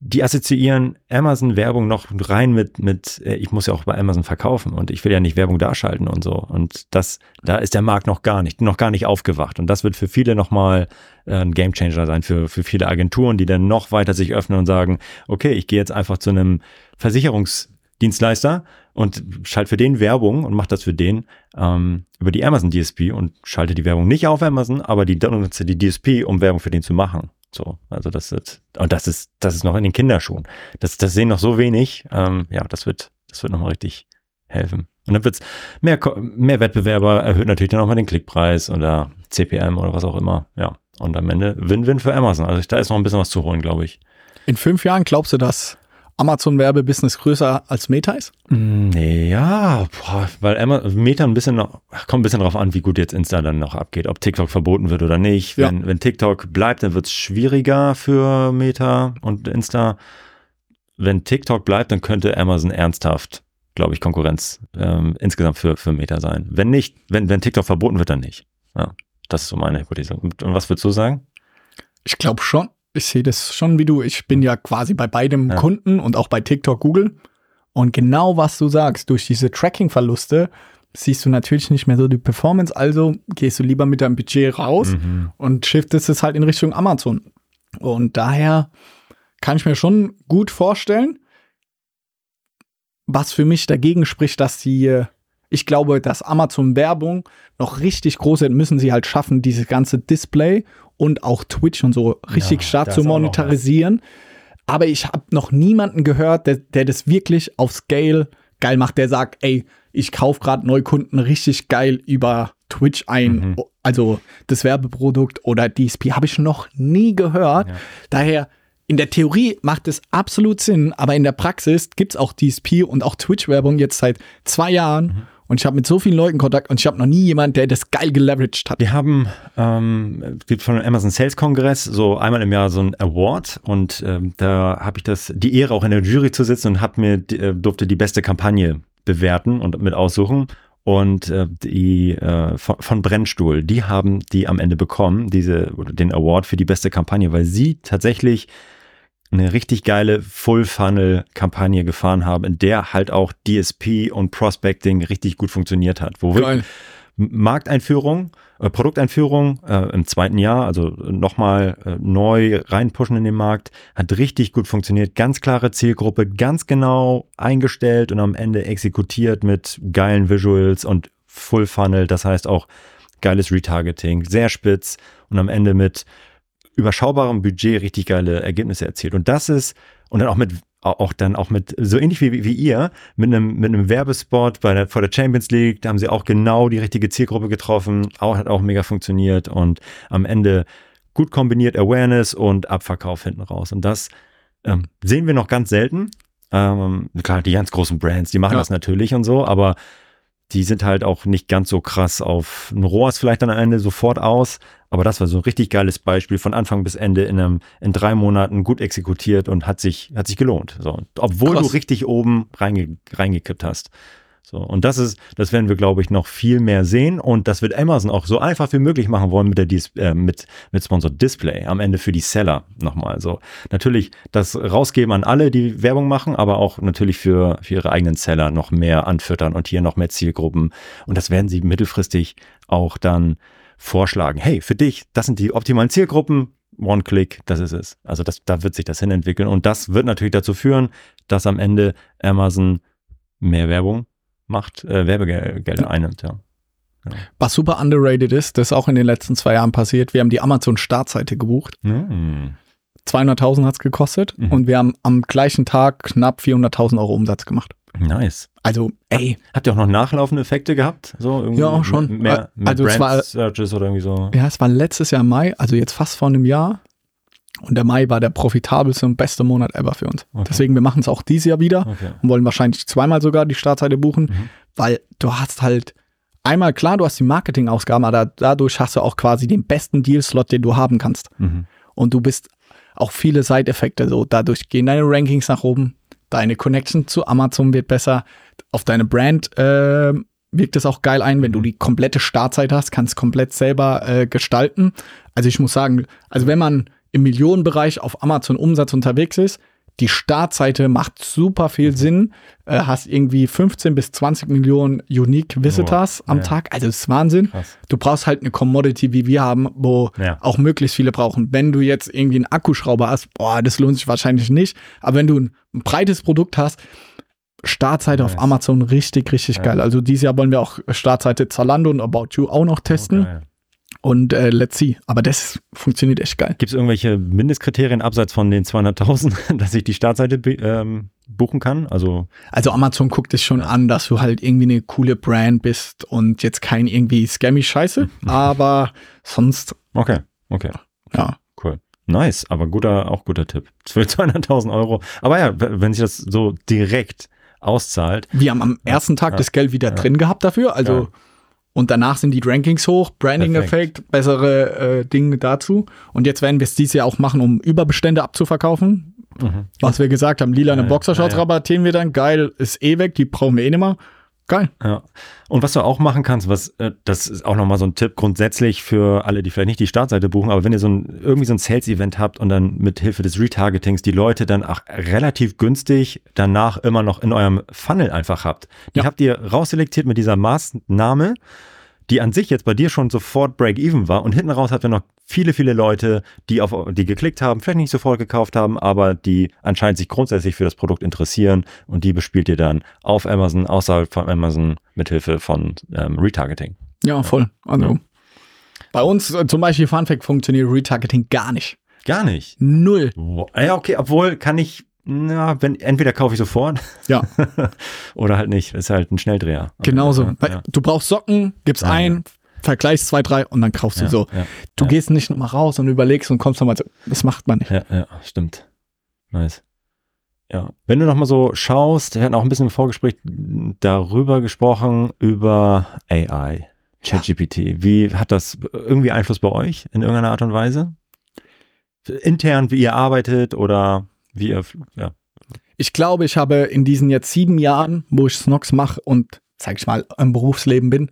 die assoziieren Amazon-Werbung noch rein mit, mit, äh, ich muss ja auch bei Amazon verkaufen und ich will ja nicht Werbung darschalten und so. Und das, da ist der Markt noch gar nicht, noch gar nicht aufgewacht. Und das wird für viele nochmal äh, ein Gamechanger sein, für, für viele Agenturen, die dann noch weiter sich öffnen und sagen, okay, ich gehe jetzt einfach zu einem Versicherungsdienstleister und schalte für den Werbung und mache das für den ähm, über die Amazon DSP und schalte die Werbung nicht auf Amazon, aber die nutze die DSP, um Werbung für den zu machen. So, also das ist, und das ist, das ist noch in den Kinderschuhen. Das, das sehen noch so wenig. Ähm, ja, das wird, das wird nochmal richtig helfen. Und dann wird's mehr, mehr Wettbewerber erhöht natürlich dann auch mal den Klickpreis oder CPM oder was auch immer. Ja. Und am Ende Win-Win für Amazon. Also da ist noch ein bisschen was zu holen, glaube ich. In fünf Jahren glaubst du, dass Amazon-Werbebusiness größer als Meta ist? Mm, nee, ja, boah, weil Meta ein bisschen noch, kommt ein bisschen drauf an, wie gut jetzt Insta dann noch abgeht, ob TikTok verboten wird oder nicht. Ja. Wenn, wenn TikTok bleibt, dann wird es schwieriger für Meta und Insta. Wenn TikTok bleibt, dann könnte Amazon ernsthaft, glaube ich, Konkurrenz ähm, insgesamt für, für Meta sein. Wenn nicht, wenn, wenn TikTok verboten wird, dann nicht. Ja, das ist so meine Hypothese. Und was würdest du sagen? Ich glaube schon ich sehe das schon wie du. Ich bin ja quasi bei beidem ja. Kunden und auch bei TikTok, Google. Und genau was du sagst, durch diese Tracking-Verluste siehst du natürlich nicht mehr so die Performance, also gehst du lieber mit deinem Budget raus mhm. und shiftest es halt in Richtung Amazon. Und daher kann ich mir schon gut vorstellen, was für mich dagegen spricht, dass die, ich glaube, dass Amazon Werbung noch richtig groß sind, müssen sie halt schaffen, dieses ganze Display und auch Twitch und so richtig ja, stark zu monetarisieren. Aber ich habe noch niemanden gehört, der, der das wirklich auf Scale geil macht, der sagt, ey, ich kaufe gerade Neukunden richtig geil über Twitch ein. Mhm. Also das Werbeprodukt oder DSP habe ich noch nie gehört. Ja. Daher, in der Theorie macht es absolut Sinn, aber in der Praxis gibt es auch DSP und auch Twitch-Werbung jetzt seit zwei Jahren. Mhm. Und ich habe mit so vielen Leuten Kontakt und ich habe noch nie jemanden, der das geil geleveraged hat. Wir haben, ähm, es gibt von Amazon Sales Kongress so einmal im Jahr so ein Award und ähm, da habe ich das die Ehre auch in der Jury zu sitzen und habe mir äh, durfte die beste Kampagne bewerten und mit aussuchen und äh, die äh, von, von Brennstuhl, die haben die am Ende bekommen, diese den Award für die beste Kampagne, weil sie tatsächlich eine richtig geile Full-Funnel-Kampagne gefahren haben, in der halt auch DSP und Prospecting richtig gut funktioniert hat. Wo wir Markteinführung, äh, Produkteinführung äh, im zweiten Jahr, also nochmal äh, neu reinpushen in den Markt, hat richtig gut funktioniert. Ganz klare Zielgruppe, ganz genau eingestellt und am Ende exekutiert mit geilen Visuals und Full Funnel. Das heißt auch geiles Retargeting, sehr spitz und am Ende mit überschaubarem Budget richtig geile Ergebnisse erzielt. Und das ist, und dann auch mit, auch dann auch mit, so ähnlich wie, wie ihr, mit einem, mit einem Werbespot bei der, vor der Champions League, da haben sie auch genau die richtige Zielgruppe getroffen, auch, hat auch mega funktioniert und am Ende gut kombiniert Awareness und Abverkauf hinten raus. Und das ähm, sehen wir noch ganz selten. Ähm, klar, die ganz großen Brands, die machen ja. das natürlich und so, aber die sind halt auch nicht ganz so krass auf ein ROAS vielleicht dann am Ende sofort aus. Aber das war so ein richtig geiles Beispiel von Anfang bis Ende in einem, in drei Monaten gut exekutiert und hat sich, hat sich gelohnt. So, obwohl krass. du richtig oben reinge, reingekippt hast. So, und das ist, das werden wir, glaube ich, noch viel mehr sehen. Und das wird Amazon auch so einfach wie möglich machen wollen mit der Dis äh, mit, mit Sponsored Display am Ende für die Seller nochmal. So, natürlich das rausgeben an alle, die Werbung machen, aber auch natürlich für, für ihre eigenen Seller noch mehr anfüttern und hier noch mehr Zielgruppen. Und das werden sie mittelfristig auch dann vorschlagen. Hey, für dich, das sind die optimalen Zielgruppen. One-Click, das ist es. Also das, da wird sich das hinentwickeln. Und das wird natürlich dazu führen, dass am Ende Amazon mehr Werbung macht, äh, Werbegelder einnimmt, ja. Was super underrated ist, das ist auch in den letzten zwei Jahren passiert. Wir haben die Amazon-Startseite gebucht. Mm. 200.000 hat es gekostet Mhm. und wir haben am gleichen Tag knapp 400.000 Euro Umsatz gemacht. Nice. Also, ey, Habt ihr auch noch nachlaufende Effekte gehabt? So irgendwie Ja, schon. Mehr, mehr Also es Brand war- Searches oder irgendwie so. ja, es war letztes Jahr Mai, also jetzt fast vor einem Jahr. Und der Mai war der profitabelste und beste Monat ever für uns. Okay. Deswegen, wir machen es auch dieses Jahr wieder Okay. und wollen wahrscheinlich zweimal sogar die Startseite buchen, Mhm. weil du hast halt einmal klar, du hast die Marketingausgaben, aber da, dadurch hast du auch quasi den besten Deal-Slot, den du haben kannst. Mhm. Und du bist auch viele Side-Effekte so. Dadurch gehen deine Rankings nach oben, deine Connection zu Amazon wird besser, auf deine Brand äh, wirkt es auch geil ein, wenn du die komplette Startzeit hast, kannst komplett selber äh, gestalten. Also ich muss sagen, also wenn man im Millionenbereich auf Amazon Umsatz unterwegs ist, die Startseite macht super viel Sinn. Äh, hast irgendwie 15 bis 20 Millionen Unique Visitors Boah, am ja. Tag. Also das ist Wahnsinn. Krass. Du brauchst halt eine Commodity, wie wir haben, wo Ja. auch möglichst viele brauchen. Wenn du jetzt irgendwie einen Akkuschrauber hast, boah, das lohnt sich wahrscheinlich nicht. Aber wenn du ein, ein breites Produkt hast, Startseite auf Nice. Amazon richtig, richtig Ja. geil. Also dieses Jahr wollen wir auch Startseite Zalando und About You auch noch testen. Okay. Und äh, let's see. Aber das funktioniert echt geil. Gibt es irgendwelche Mindestkriterien abseits von den 200.000, dass ich die Startseite ähm, buchen kann? Also, Also Amazon guckt es schon an, dass du halt irgendwie eine coole Brand bist und jetzt kein irgendwie scammy Scheiße. Aber sonst, okay, okay, ja. cool. Nice, aber guter, auch guter Tipp. Für 200.000 Euro. Aber ja, wenn sich das so direkt auszahlt, Wir haben am ersten Tag ja, das Geld wieder drin gehabt dafür. Also Ja. Und danach sind die Rankings hoch, Branding-Effekt, bessere äh, Dinge dazu. Und jetzt werden wir es dieses Jahr auch machen, um Überbestände abzuverkaufen. Was wir gesagt haben, lila eine Ja, Boxershorts ja, ja. rabattieren wir dann. Geil, ist eh weg, die brauchen wir eh nicht mehr. Geil. Ja. Und was du auch machen kannst, was äh, das ist auch nochmal so ein Tipp grundsätzlich für alle, die vielleicht nicht die Startseite buchen, aber wenn ihr so ein irgendwie so ein Sales-Event habt und dann mit Hilfe des Retargetings die Leute dann auch relativ günstig danach immer noch in eurem Funnel einfach habt. Die Ja. habt ihr rausselektiert mit dieser Maßnahme, die an sich jetzt bei dir schon sofort Break-Even war und hinten raus habt ihr noch viele, viele Leute, die auf die geklickt haben, vielleicht nicht sofort gekauft haben, aber die anscheinend sich grundsätzlich für das Produkt interessieren und die bespielt ihr dann auf Amazon, außerhalb von Amazon mithilfe von ähm, Retargeting. Ja, voll. Also Ja. bei uns äh, zum Beispiel Funfact funktioniert Retargeting gar nicht. Gar nicht. Null. Ja, okay, obwohl kann ich, na, wenn, entweder kaufe ich sofort Ja, oder halt nicht. Ist halt ein Schnelldreher. genauso. Ja. Du brauchst Socken, gibst Ja, ein, vergleichst zwei, drei und dann kaufst du Ja, so. ja, Du ja. gehst nicht nochmal raus und überlegst und kommst nochmal so. Das macht man nicht. Ja, ja, stimmt. Nice. Ja, wenn du noch mal so schaust, wir hatten auch ein bisschen im Vorgespräch darüber gesprochen, über AI, ChatGPT. Wie hat das irgendwie Einfluss bei euch in irgendeiner Art und Weise? Intern, wie ihr arbeitet oder wie ihr, ja. Ich glaube, ich habe in diesen jetzt sieben Jahren, wo ich Snox mache und, sag ich mal, im Berufsleben bin,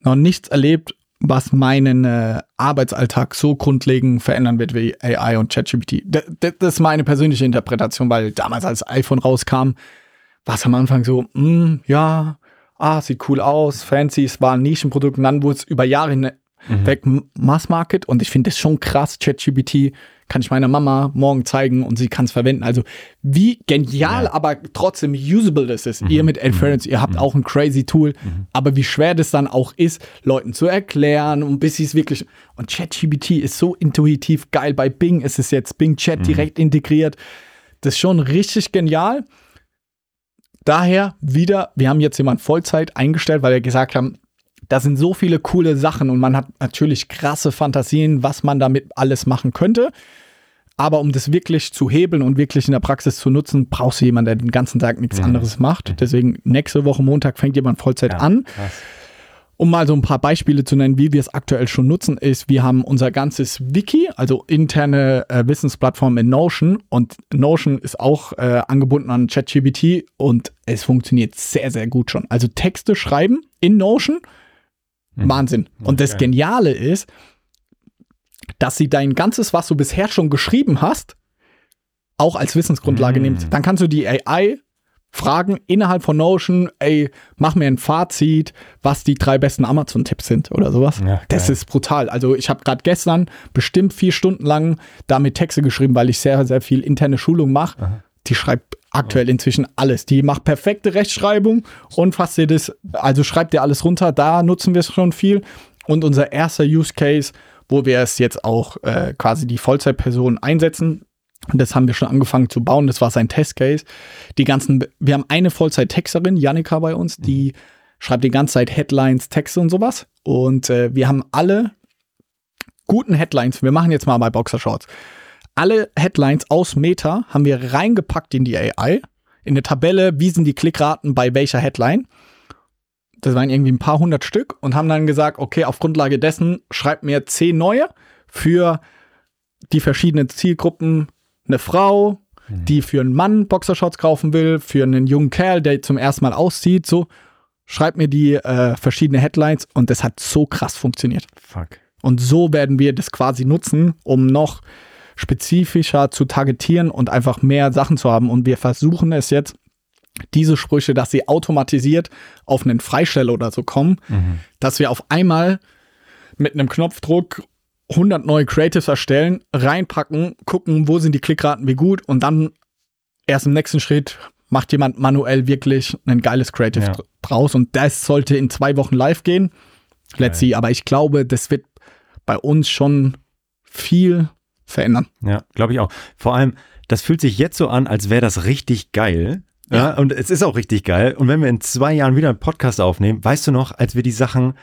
noch nichts erlebt, was meinen äh, Arbeitsalltag so grundlegend verändern wird wie AI und ChatGPT. Das ist meine persönliche Interpretation, weil damals, als iPhone rauskam, war es am Anfang so, mm, ja, ah, sieht cool aus, fancy, es war ein Nischenprodukt und dann wurde es über Jahre hinweg mhm. Mass Market und ich finde das schon krass, ChatGPT kann ich meiner Mama morgen zeigen und sie kann es verwenden. Also wie genial, Ja. aber trotzdem usable das ist. Ihr mit Inference, ihr habt auch ein crazy Tool, aber wie schwer das dann auch ist, Leuten zu erklären und bis sie es wirklich. Und ChatGPT ist so intuitiv geil. Bei Bing ist es jetzt Bing Chat direkt integriert. Das ist schon richtig genial. Daher wieder, wir haben jetzt jemand Vollzeit eingestellt, weil wir gesagt haben, da sind so viele coole Sachen und man hat natürlich krasse Fantasien, was man damit alles machen könnte. Aber um das wirklich zu hebeln und wirklich in der Praxis zu nutzen, brauchst du jemanden, der den ganzen Tag nichts anderes macht. Deswegen nächste Woche Montag fängt jemand Vollzeit an. krass. Um mal so ein paar Beispiele zu nennen, wie wir es aktuell schon nutzen, ist, wir haben unser ganzes Wiki, also interne äh, Wissensplattform in Notion und Notion ist auch äh, angebunden an ChatGPT und es funktioniert sehr, sehr gut schon. Also Texte schreiben in Notion, Wahnsinn. Und das geil. Geniale ist, dass sie dein ganzes, was du bisher schon geschrieben hast, auch als Wissensgrundlage Mm. nimmt. Dann kannst du die AI fragen innerhalb von Notion, ey, mach mir ein Fazit, was die drei besten Amazon-Tipps sind oder sowas. Ja, das ist brutal. Also ich habe gerade gestern bestimmt vier Stunden lang damit Texte geschrieben, weil ich sehr, sehr viel interne Schulung mache. Die schreibt aktuell inzwischen alles. Die macht perfekte Rechtschreibung und fasst dir das, also schreibt dir alles runter. Da nutzen wir es schon viel. Und unser erster Use Case, wo wir es jetzt auch äh, quasi die Vollzeitperson einsetzen, und das haben wir schon angefangen zu bauen. Das war sein Testcase. Die ganzen, wir haben eine Vollzeit-Texterin, Janika bei uns, die schreibt die ganze Zeit Headlines, Texte und sowas. Und äh, wir haben alle guten Headlines. Wir machen jetzt mal bei Boxershorts. Alle Headlines aus Meta haben wir reingepackt in die AI. In eine Tabelle, wie sind die Klickraten bei welcher Headline. Das waren irgendwie ein paar hundert Stück und haben dann gesagt, okay, auf Grundlage dessen schreibt mir zehn neue für die verschiedenen Zielgruppen eine Frau, mhm. die für einen Mann Boxershorts kaufen will, für einen jungen Kerl, der zum ersten Mal auszieht, so, schreibt mir die äh, verschiedene Headlines und das hat so krass funktioniert. Fuck. Und so werden wir das quasi nutzen, um noch spezifischer zu targetieren und einfach mehr Sachen zu haben. Und wir versuchen es jetzt, diese Sprüche, dass sie automatisiert auf einen Freisteller oder so kommen, mhm. dass wir auf einmal mit einem Knopfdruck 100 neue Creatives erstellen, reinpacken, gucken, wo sind die Klickraten, wie gut und dann erst im nächsten Schritt macht jemand manuell wirklich ein geiles Creative ja. draus und das sollte in zwei Wochen live gehen. Let's see, aber ich glaube, das wird bei uns schon viel verändern. Ja, glaube ich auch. Vor allem, das fühlt sich jetzt so an, als wäre das richtig geil. Ja. ja. und es ist auch richtig geil. Und wenn wir in zwei Jahren wieder einen Podcast aufnehmen, weißt du noch, als wir die Sachen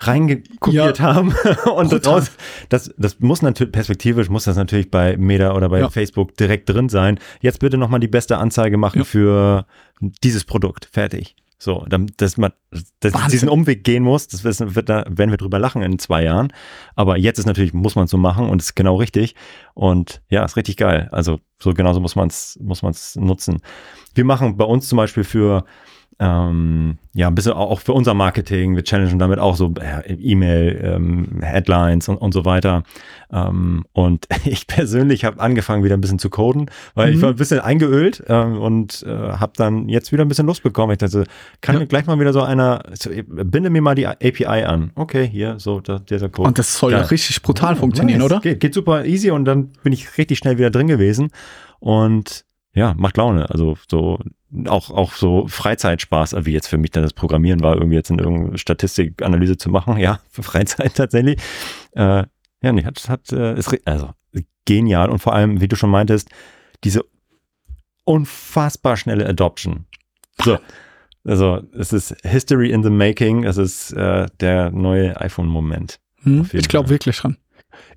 reingekopiert ja. haben. und daraus, das, das muss natürlich, perspektivisch muss das natürlich bei Meta oder bei ja. Facebook direkt drin sein. Jetzt bitte nochmal die beste Anzeige machen für dieses Produkt. Fertig. So, dass man dass diesen Umweg gehen muss, das wird da, werden wir drüber lachen in zwei Jahren. Aber jetzt ist natürlich, muss man es so machen und ist genau richtig. Und ja, ist richtig geil. Also so genauso muss man es muss man's nutzen. Wir machen bei uns zum Beispiel für ähm, ja, ein bisschen auch für unser Marketing. Wir challengen damit auch so äh, E-Mail, ähm, Headlines und, und so weiter. Ähm, und ich persönlich habe angefangen, wieder ein bisschen zu coden, weil mhm. ich war ein bisschen eingeölt ähm, und äh, habe dann jetzt wieder ein bisschen Lust bekommen. Ich dachte, kann ja. gleich mal wieder so einer, so, binde mir mal die API an. Okay, hier, so der, dieser Code. Und das soll ja richtig brutal oh, funktionieren, nice. oder? Geht, geht super easy und dann bin ich richtig schnell wieder drin gewesen. Und ja, macht Laune. Also so auch, auch so Freizeitspaß, wie jetzt für mich dann das Programmieren war, irgendwie jetzt in irgendeine Statistikanalyse zu machen. Ja, für Freizeit tatsächlich. Äh, ja, nee, hat, hat, äh, ist also genial und vor allem, wie du schon meintest, diese unfassbar schnelle Adoption. So. Also, es ist History in the Making. Es ist äh, der neue iPhone-Moment. Hm, ich glaube wirklich dran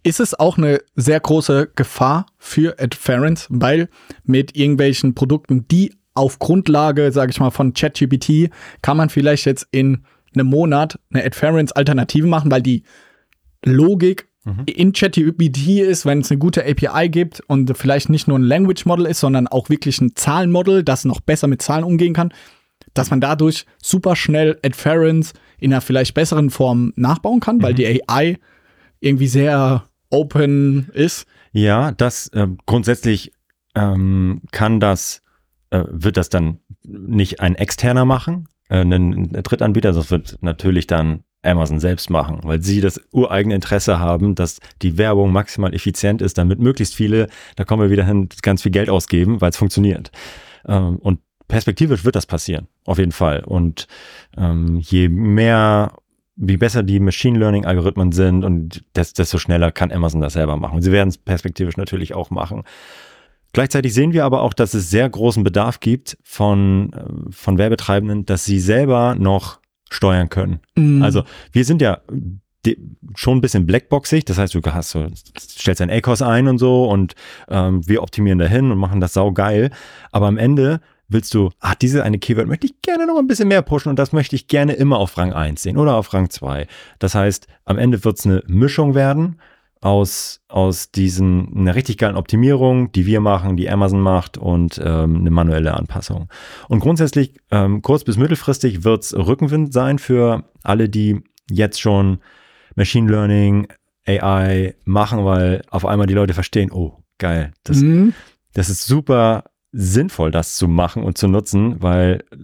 ist es auch eine sehr große Gefahr für Adference, weil mit irgendwelchen Produkten, die auf Grundlage, sage ich mal, von ChatGPT, kann man vielleicht jetzt in einem Monat eine Adference-Alternative machen, weil die Logik mhm. in ChatGPT ist, wenn es eine gute API gibt und vielleicht nicht nur ein Language Model ist, sondern auch wirklich ein Zahlenmodel, das noch besser mit Zahlen umgehen kann, dass man dadurch super schnell Adference in einer vielleicht besseren Form nachbauen kann, mhm. weil die AI irgendwie sehr open ist. Ja, das äh, grundsätzlich ähm, kann das, äh, wird das dann nicht ein externer machen, äh, ein, Drittanbieter, das wird natürlich dann Amazon selbst machen, weil sie das ureigene Interesse haben, dass die Werbung maximal effizient ist, damit möglichst viele, da kommen wir wieder hin, ganz viel Geld ausgeben, weil es funktioniert. Ähm, und perspektivisch wird das passieren, auf jeden Fall. Und ähm, je mehr wie besser die Machine Learning Algorithmen sind und desto schneller kann Amazon das selber machen. Sie werden es perspektivisch natürlich auch machen. Gleichzeitig sehen wir aber auch, dass es sehr großen Bedarf gibt von, äh, von Werbetreibenden, dass sie selber noch steuern können. Mhm. Also wir sind ja schon ein bisschen blackboxig, das heißt, du hast so, stellst ein ACOS ein und so und ähm, wir optimieren dahin und machen das saugeil. Aber am Ende willst du, ah, diese eine Keyword möchte ich gerne noch ein bisschen mehr pushen und das möchte ich gerne immer auf Rang 1 sehen oder auf Rang 2. Das heißt, am Ende wird es eine Mischung werden aus, aus diesen, einer richtig geilen Optimierung, die wir machen, die Amazon macht und ähm, eine manuelle Anpassung. Und grundsätzlich, ähm, kurz- bis mittelfristig wird es Rückenwind sein für alle, die jetzt schon Machine Learning, AI machen, weil auf einmal die Leute verstehen, oh, geil, das, mhm. das ist super sinnvoll, das zu machen und zu nutzen, weil äh,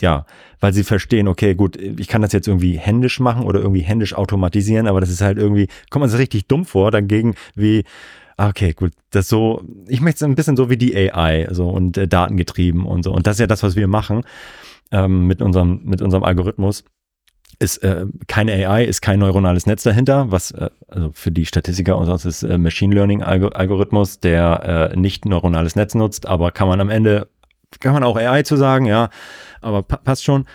ja, weil sie verstehen, okay, gut, ich kann das jetzt irgendwie händisch machen oder irgendwie händisch automatisieren, aber das ist halt irgendwie, kommt man sich richtig dumm vor, dagegen wie Ah, Okay, gut. Das so, ich möchte es ein bisschen so wie die AI, so und äh, datengetrieben und so. Und das ist ja das, was wir machen ähm, mit unserem mit unserem Algorithmus. Ist äh, keine AI, ist kein neuronales Netz dahinter, was äh, also für die Statistiker und sonst ist äh, Machine Learning -Algo Algorithmus, der äh, nicht neuronales Netz nutzt, aber kann man am Ende kann man auch AI zu sagen, ja, aber pa passt schon.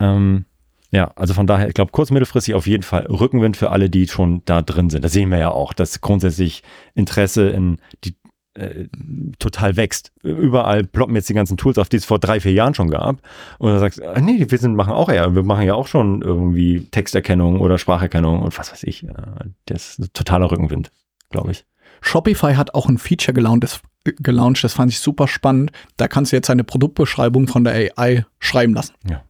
Ähm, ja, also von daher, ich glaube, kurz- mittelfristig auf jeden Fall Rückenwind für alle, die schon da drin sind. Das sehen wir ja auch, dass grundsätzlich Interesse in die äh, total wächst. Überall ploppen jetzt die ganzen Tools auf, die es vor drei, vier Jahren schon gab. Und du sagst, ah, nee, wir sind, machen auch ja, wir machen ja auch schon irgendwie Texterkennung oder Spracherkennung und was weiß ich. Das ist totaler Rückenwind, glaube ich. Shopify hat auch ein Feature gelauncht, das, gelauncht, das fand ich super spannend. Da kannst du jetzt eine Produktbeschreibung von der AI schreiben lassen. Ja.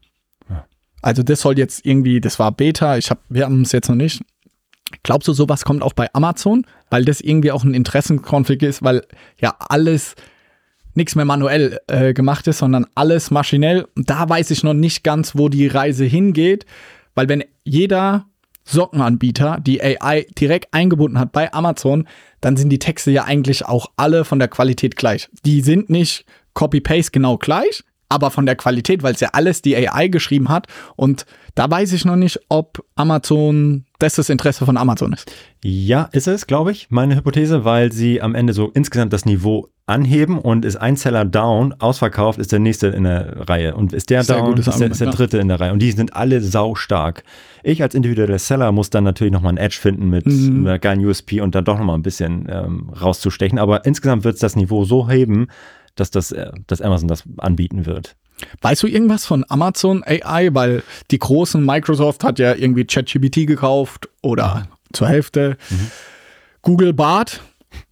Also das soll jetzt irgendwie, das war Beta, ich hab, wir haben es jetzt noch nicht. Glaubst du, sowas kommt auch bei Amazon? Weil das irgendwie auch ein Interessenkonflikt ist, weil ja alles nichts mehr manuell äh, gemacht ist, sondern alles maschinell. Und da weiß ich noch nicht ganz, wo die Reise hingeht, weil wenn jeder Sockenanbieter die AI direkt eingebunden hat bei Amazon, dann sind die Texte ja eigentlich auch alle von der Qualität gleich. Die sind nicht Copy-Paste genau gleich, aber von der Qualität, weil es ja alles die AI geschrieben hat. Und da weiß ich noch nicht, ob Amazon, das das Interesse von Amazon ist. Ja, ist es, glaube ich, meine Hypothese, weil sie am Ende so insgesamt das Niveau anheben und ist ein Seller down, ausverkauft, ist der nächste in der Reihe. Und ist der Sehr down, ist der, ist der Argument, dritte in der Reihe. Und die sind alle saustark. Ich als individueller Seller muss dann natürlich nochmal ein Edge finden mit Mhm. einer geilen USP und dann doch nochmal ein bisschen ähm, rauszustechen. Aber insgesamt wird es das Niveau so heben, dass, das, äh, dass Amazon das anbieten wird. Weißt du irgendwas von Amazon AI? Weil die großen, Microsoft hat ja irgendwie ChatGPT gekauft oder zur Hälfte. Google Bart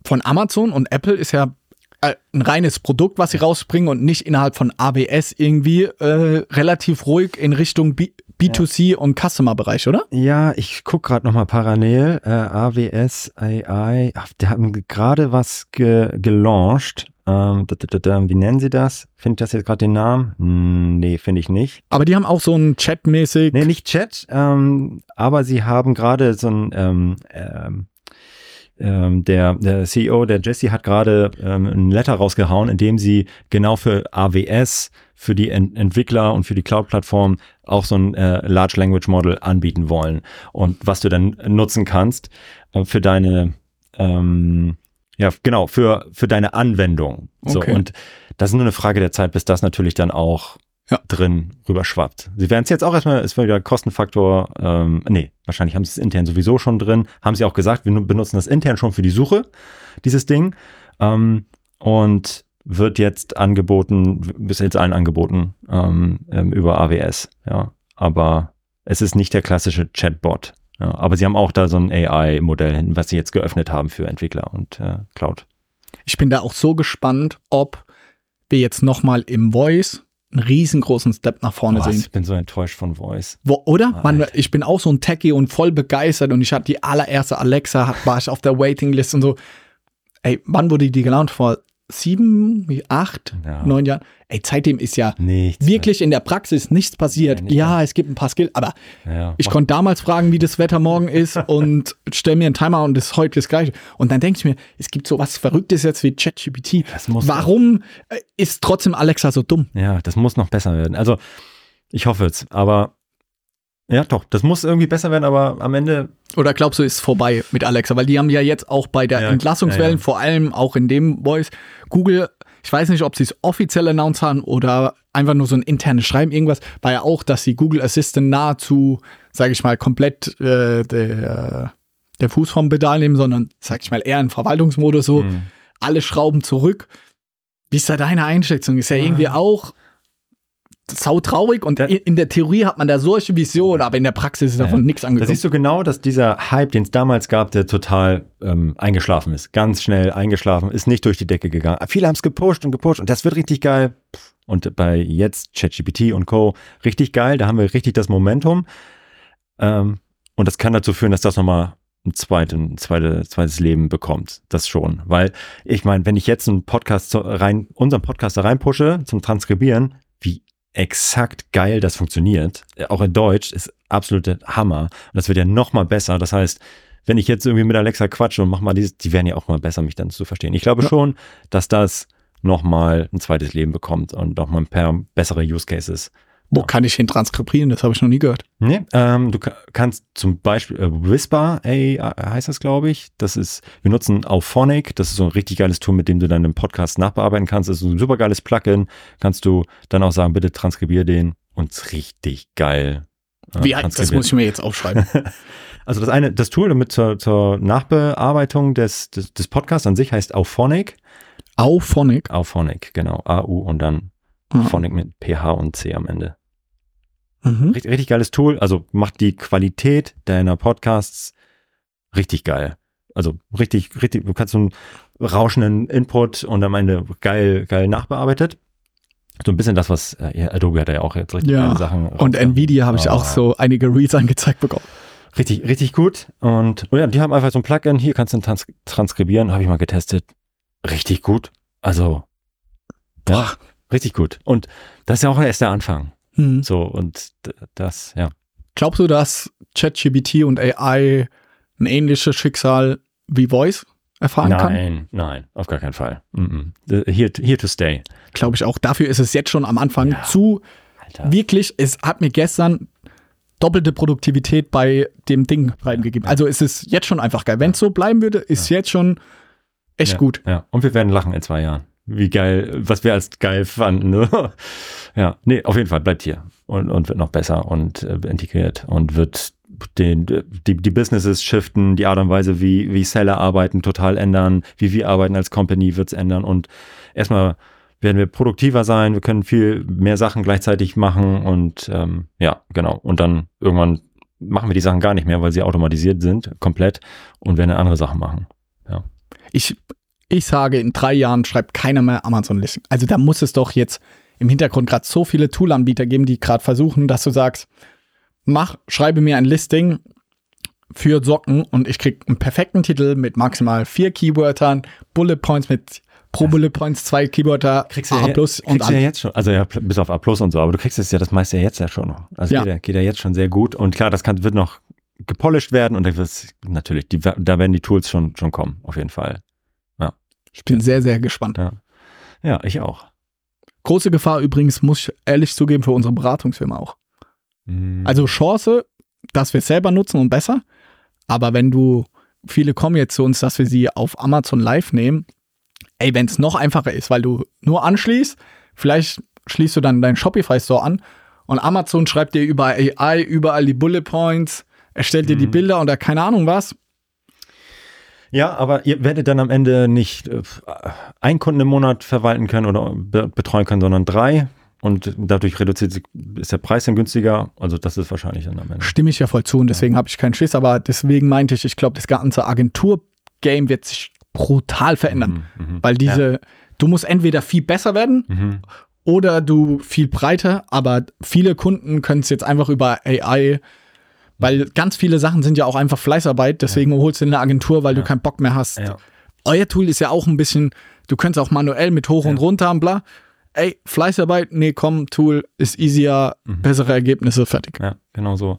von Amazon und Apple ist ja äh, ein reines Produkt, was sie rausbringen und nicht innerhalb von ABS irgendwie äh, relativ ruhig in Richtung B B2C und Customer-Bereich, oder? Ja, ich gucke gerade nochmal parallel. Äh, AWS AI, ach, die haben gerade was ge gelauncht. Ähm, wie nennen sie das? Finde ich das jetzt gerade den Namen? Hm, nee, finde ich nicht. Aber die haben auch so ein Chat-mäßig. Nee, nicht Chat, ähm, aber sie haben gerade so ein ähm, ähm, ähm, der, der CEO, der Jesse, hat gerade ähm, ein Letter rausgehauen, in dem sie genau für AWS, für die Ent Entwickler und für die Cloud-Plattform auch so ein äh, Large Language Model anbieten wollen. Und was du dann nutzen kannst äh, für deine, ähm, ja, genau, für, für deine Anwendung. So, Okay. und das ist nur eine Frage der Zeit, bis das natürlich dann auch Ja. drin rüberschwappt. Sie werden es jetzt auch erstmal, ist wieder Kostenfaktor, ähm, nee, wahrscheinlich haben sie es intern sowieso schon drin, haben sie auch gesagt, wir nu- benutzen das intern schon für die Suche, dieses Ding, ähm, und wird jetzt angeboten, bis jetzt allen angeboten, ähm, ähm, über AWS, ja, aber es ist nicht der klassische Chatbot, ja, aber sie haben auch da so ein AI-Modell hin, was sie jetzt geöffnet haben für Entwickler und äh, Cloud. Ich bin da auch so gespannt, ob wir jetzt nochmal im Voice einen riesengroßen Step nach vorne Boah, sehen. ich bin so enttäuscht von Voice. Wo, oder? Man, Alter. ich bin auch so ein Techie und voll begeistert und ich hatte die allererste Alexa, war ich auf der Waitinglist und so. Ey, wann wurde die gelauncht? Vor sieben, acht, Ja. neun Jahren? Ey, seitdem ist ja Nichts. wirklich in der Praxis nichts passiert. Nee, nicht ja, es gibt ein paar Skills, aber Ja, ich konnte damals fragen, wie das Wetter morgen ist und stell mir einen Timer und das ist heute das gleiche. Und dann denke ich mir, es gibt so was Verrücktes jetzt wie ChatGPT. Warum äh, ist trotzdem Alexa so dumm? Ja, das muss noch besser werden. Also, ich hoffe es, aber ja, doch, das muss irgendwie besser werden, aber am Ende, Oder glaubst du, ist vorbei mit Alexa? Weil die haben ja jetzt auch bei der Ja, Entlassungswellen, ja, ja. vor allem auch in dem Voice, Google, ich weiß nicht, ob sie es offiziell announced haben oder einfach nur so ein internes Schreiben, irgendwas, war ja auch, dass sie Google Assistant nahezu, sage ich mal, komplett äh, der, der Fuß vom Pedal nehmen, sondern, sag ich mal, eher in Verwaltungsmodus so, Hm. alle Schrauben zurück. Wie ist da deine Einschätzung? Ist ja irgendwie auch sau traurig und Da- in der Theorie hat man da solche Visionen, aber in der Praxis ist davon Ja. nichts da angekommen. siehst du genau, dass dieser Hype, den es damals gab, der total ähm, eingeschlafen ist. Ganz schnell eingeschlafen, ist nicht durch die Decke gegangen. Viele haben es gepusht und gepusht und das wird richtig geil. Und bei jetzt ChatGPT und Co. richtig geil, da haben wir richtig das Momentum. Ähm, und das kann dazu führen, dass das nochmal ein, zweiten, ein zweite, zweites Leben bekommt. Das schon. Weil ich meine, wenn ich jetzt einen Podcast rein, unseren Podcast da reinpushe zum Transkribieren, exakt geil das funktioniert, äh, auch in Deutsch, ist absolute Hammer. Und das wird ja noch mal besser. Das heißt, wenn ich jetzt irgendwie mit Alexa quatsche und mach mal dieses, die werden ja auch mal besser, mich dann zu verstehen. Ich glaube Ja. schon, dass das nochmal ein zweites Leben bekommt und nochmal ein paar bessere Use Cases. Wo kann ich hin transkribieren? Das habe ich noch nie gehört. Nee, ähm, du ka- kannst zum Beispiel äh, Whisper AI heißt das, glaube ich. Das ist, wir nutzen Auphonic. Das ist so ein richtig geiles Tool, mit dem du deinen Podcast nachbearbeiten kannst. Das ist ein super geiles Plugin. Kannst du dann auch sagen, bitte transkribier den und ist richtig geil. äh, Wie, das muss ich mir jetzt aufschreiben. Also das eine, das Tool damit zur, zur Nachbearbeitung des, des, des Podcasts an sich heißt Auphonic. Auphonic. Auphonic, genau. AU und dann Ah. Phonic mit PH und C am Ende. Mhm. Richtig, richtig geiles Tool. Also macht die Qualität deiner Podcasts richtig geil. Also richtig, richtig, du kannst so einen rauschenden Input und am Ende geil, geil nachbearbeitet. So ein bisschen das, was äh, Adobe hat ja auch jetzt richtig Ja. geile Sachen. Und Nvidia habe ich auch Ah. so einige Reads angezeigt bekommen. Richtig, richtig gut. Und oh ja, die haben einfach so ein Plugin. Hier kannst du trans transkribieren. Habe ich mal getestet. Richtig gut. Also, ja, Boah. richtig gut. Und das ist ja auch erst der Anfang. Hm. So, und das, ja. Glaubst du, dass ChatGPT und AI ein ähnliches Schicksal wie Voice erfahren kann? Nein, nein, auf gar keinen Fall. Mm -mm. Here, here to stay. Glaube ich auch. Dafür ist es jetzt schon am Anfang Ja. zu Alter. wirklich. Es hat mir gestern doppelte Produktivität bei dem Ding reingegeben. Also es ist jetzt schon einfach geil. Wenn es so bleiben würde, ist jetzt schon echt ja, gut. Ja, und wir werden lachen in zwei Jahren. Wie geil, was wir als geil fanden. Ne? Ja, nee, auf jeden Fall bleibt hier und, und wird noch besser und äh, integriert und wird den, die, die Businesses shiften, die Art und Weise, wie, wie Seller arbeiten, total ändern, wie wir arbeiten als Company wird's ändern und erstmal werden wir produktiver sein, wir können viel mehr Sachen gleichzeitig machen und ähm, ja, genau. Und dann irgendwann machen wir die Sachen gar nicht mehr, weil sie automatisiert sind, komplett und werden andere Sachen machen. Ich, ich sage, in drei Jahren schreibt keiner mehr Amazon-Listing. Also da muss es doch jetzt im Hintergrund gerade so viele Tool-Anbieter geben, die gerade versuchen, dass du sagst, mach, schreibe mir ein Listing für Socken und ich krieg einen perfekten Titel mit maximal vier Keywörtern, Bullet Points mit pro Bullet Points zwei Keywörter, kriegst du A ja, plus kriegst und du ja jetzt schon. Also ja, bis auf A plus und so, aber du kriegst es ja das meiste ja jetzt ja schon noch. Also Ja. geht, ja, geht ja jetzt schon sehr gut. Und klar, das kann, wird noch gepolished werden und da wird's natürlich, die, da werden die Tools schon, schon kommen, auf jeden Fall. Ich bin sehr, sehr gespannt. Ja. Ja, ich auch. Große Gefahr übrigens, muss ich ehrlich zugeben, für unsere Beratungsfirma auch. Mhm. Also Chance, dass wir es selber nutzen und besser. Aber wenn du, viele kommen jetzt zu uns, dass wir sie auf Amazon Live nehmen, ey, wenn es noch einfacher ist, weil du nur anschließt, vielleicht schließt du dann deinen Shopify Store an und Amazon schreibt dir über AI überall die Bullet Points, erstellt dir die Mhm. Bilder oder keine Ahnung was. Ja, aber ihr werdet dann am Ende nicht äh, einen Kunden im Monat verwalten können oder be betreuen können, sondern drei. Und dadurch reduziert sich, ist der Preis dann günstiger. Also das ist wahrscheinlich dann am Ende. Stimme ich ja voll zu und deswegen habe ich keinen Schiss, aber deswegen meinte ich, ich glaube, das ganze Agentur-Game wird sich brutal verändern. Mhm, mhm. Weil diese, du musst entweder viel besser werden Mhm. oder du viel breiter, aber viele Kunden können es jetzt einfach über AI, weil ganz viele Sachen sind ja auch einfach Fleißarbeit, deswegen holst du eine Agentur, weil Ja. du keinen Bock mehr hast. Ja. Euer Tool ist ja auch ein bisschen, du könntest auch manuell mit hoch und Ja. runter und bla. Ey, Fleißarbeit, nee, komm, Tool ist easier, Mhm. bessere Ergebnisse, fertig. Ja, genau so.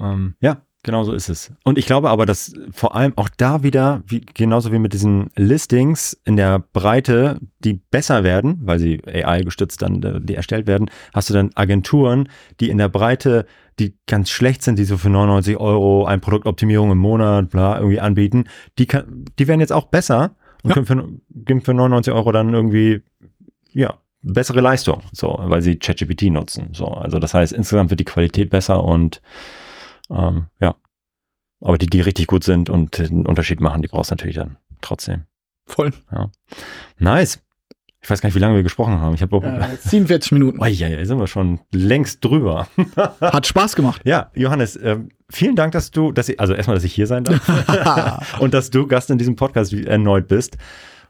Ähm, ja, genau so ist es. Und ich glaube aber, dass vor allem auch da wieder, wie, genauso wie mit diesen Listings in der Breite, die besser werden, weil sie AI gestützt dann äh, die erstellt werden, hast du dann Agenturen, die in der Breite, die ganz schlecht sind, die so für 99 Euro ein Produktoptimierung im Monat, bla, irgendwie anbieten, die, kann, die werden jetzt auch besser und Ja. können für, geben für 99 Euro dann irgendwie, ja, bessere Leistung, so, weil sie ChatGPT nutzen. So, also das heißt, insgesamt wird die Qualität besser und ähm, ja. Aber die, die richtig gut sind und den Unterschied machen, die brauchst du natürlich dann trotzdem. Voll. Nice. Ich weiß gar nicht, wie lange wir gesprochen haben. Ich habe Äh, 47 Minuten. Oh, ja, ja, sind wir schon längst drüber. Hat Spaß gemacht. Ja, Johannes, ähm, vielen Dank, dass du, dass ich, also erstmal, dass ich hier sein darf und dass du Gast in diesem Podcast erneut bist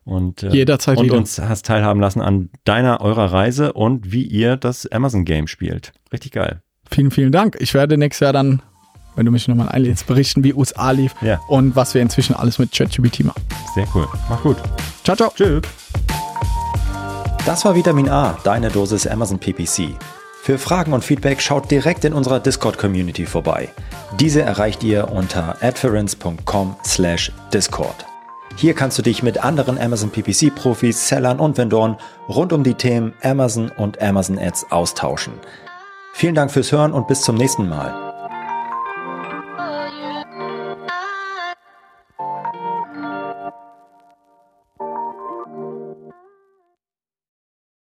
und, äh, Jederzeit und wieder. uns hast teilhaben lassen an deiner, eurer Reise und wie ihr das Amazon Game spielt. Richtig geil. Vielen, vielen Dank. Ich werde nächstes Jahr dann, wenn du mich nochmal einlädst, berichten, wie USA lief Ja. und was wir inzwischen alles mit ChatGPT machen. Sehr cool. Mach gut. Ciao, ciao. Tschüss. Das war Vitamin A, deine Dosis Amazon PPC. Für Fragen und Feedback schaut direkt in unserer Discord-Community vorbei. Diese erreicht ihr unter adference.com/discord. Hier kannst du dich mit anderen Amazon PPC-Profis, Sellern und Vendoren rund um die Themen Amazon und Amazon Ads austauschen. Vielen Dank fürs Hören und bis zum nächsten Mal.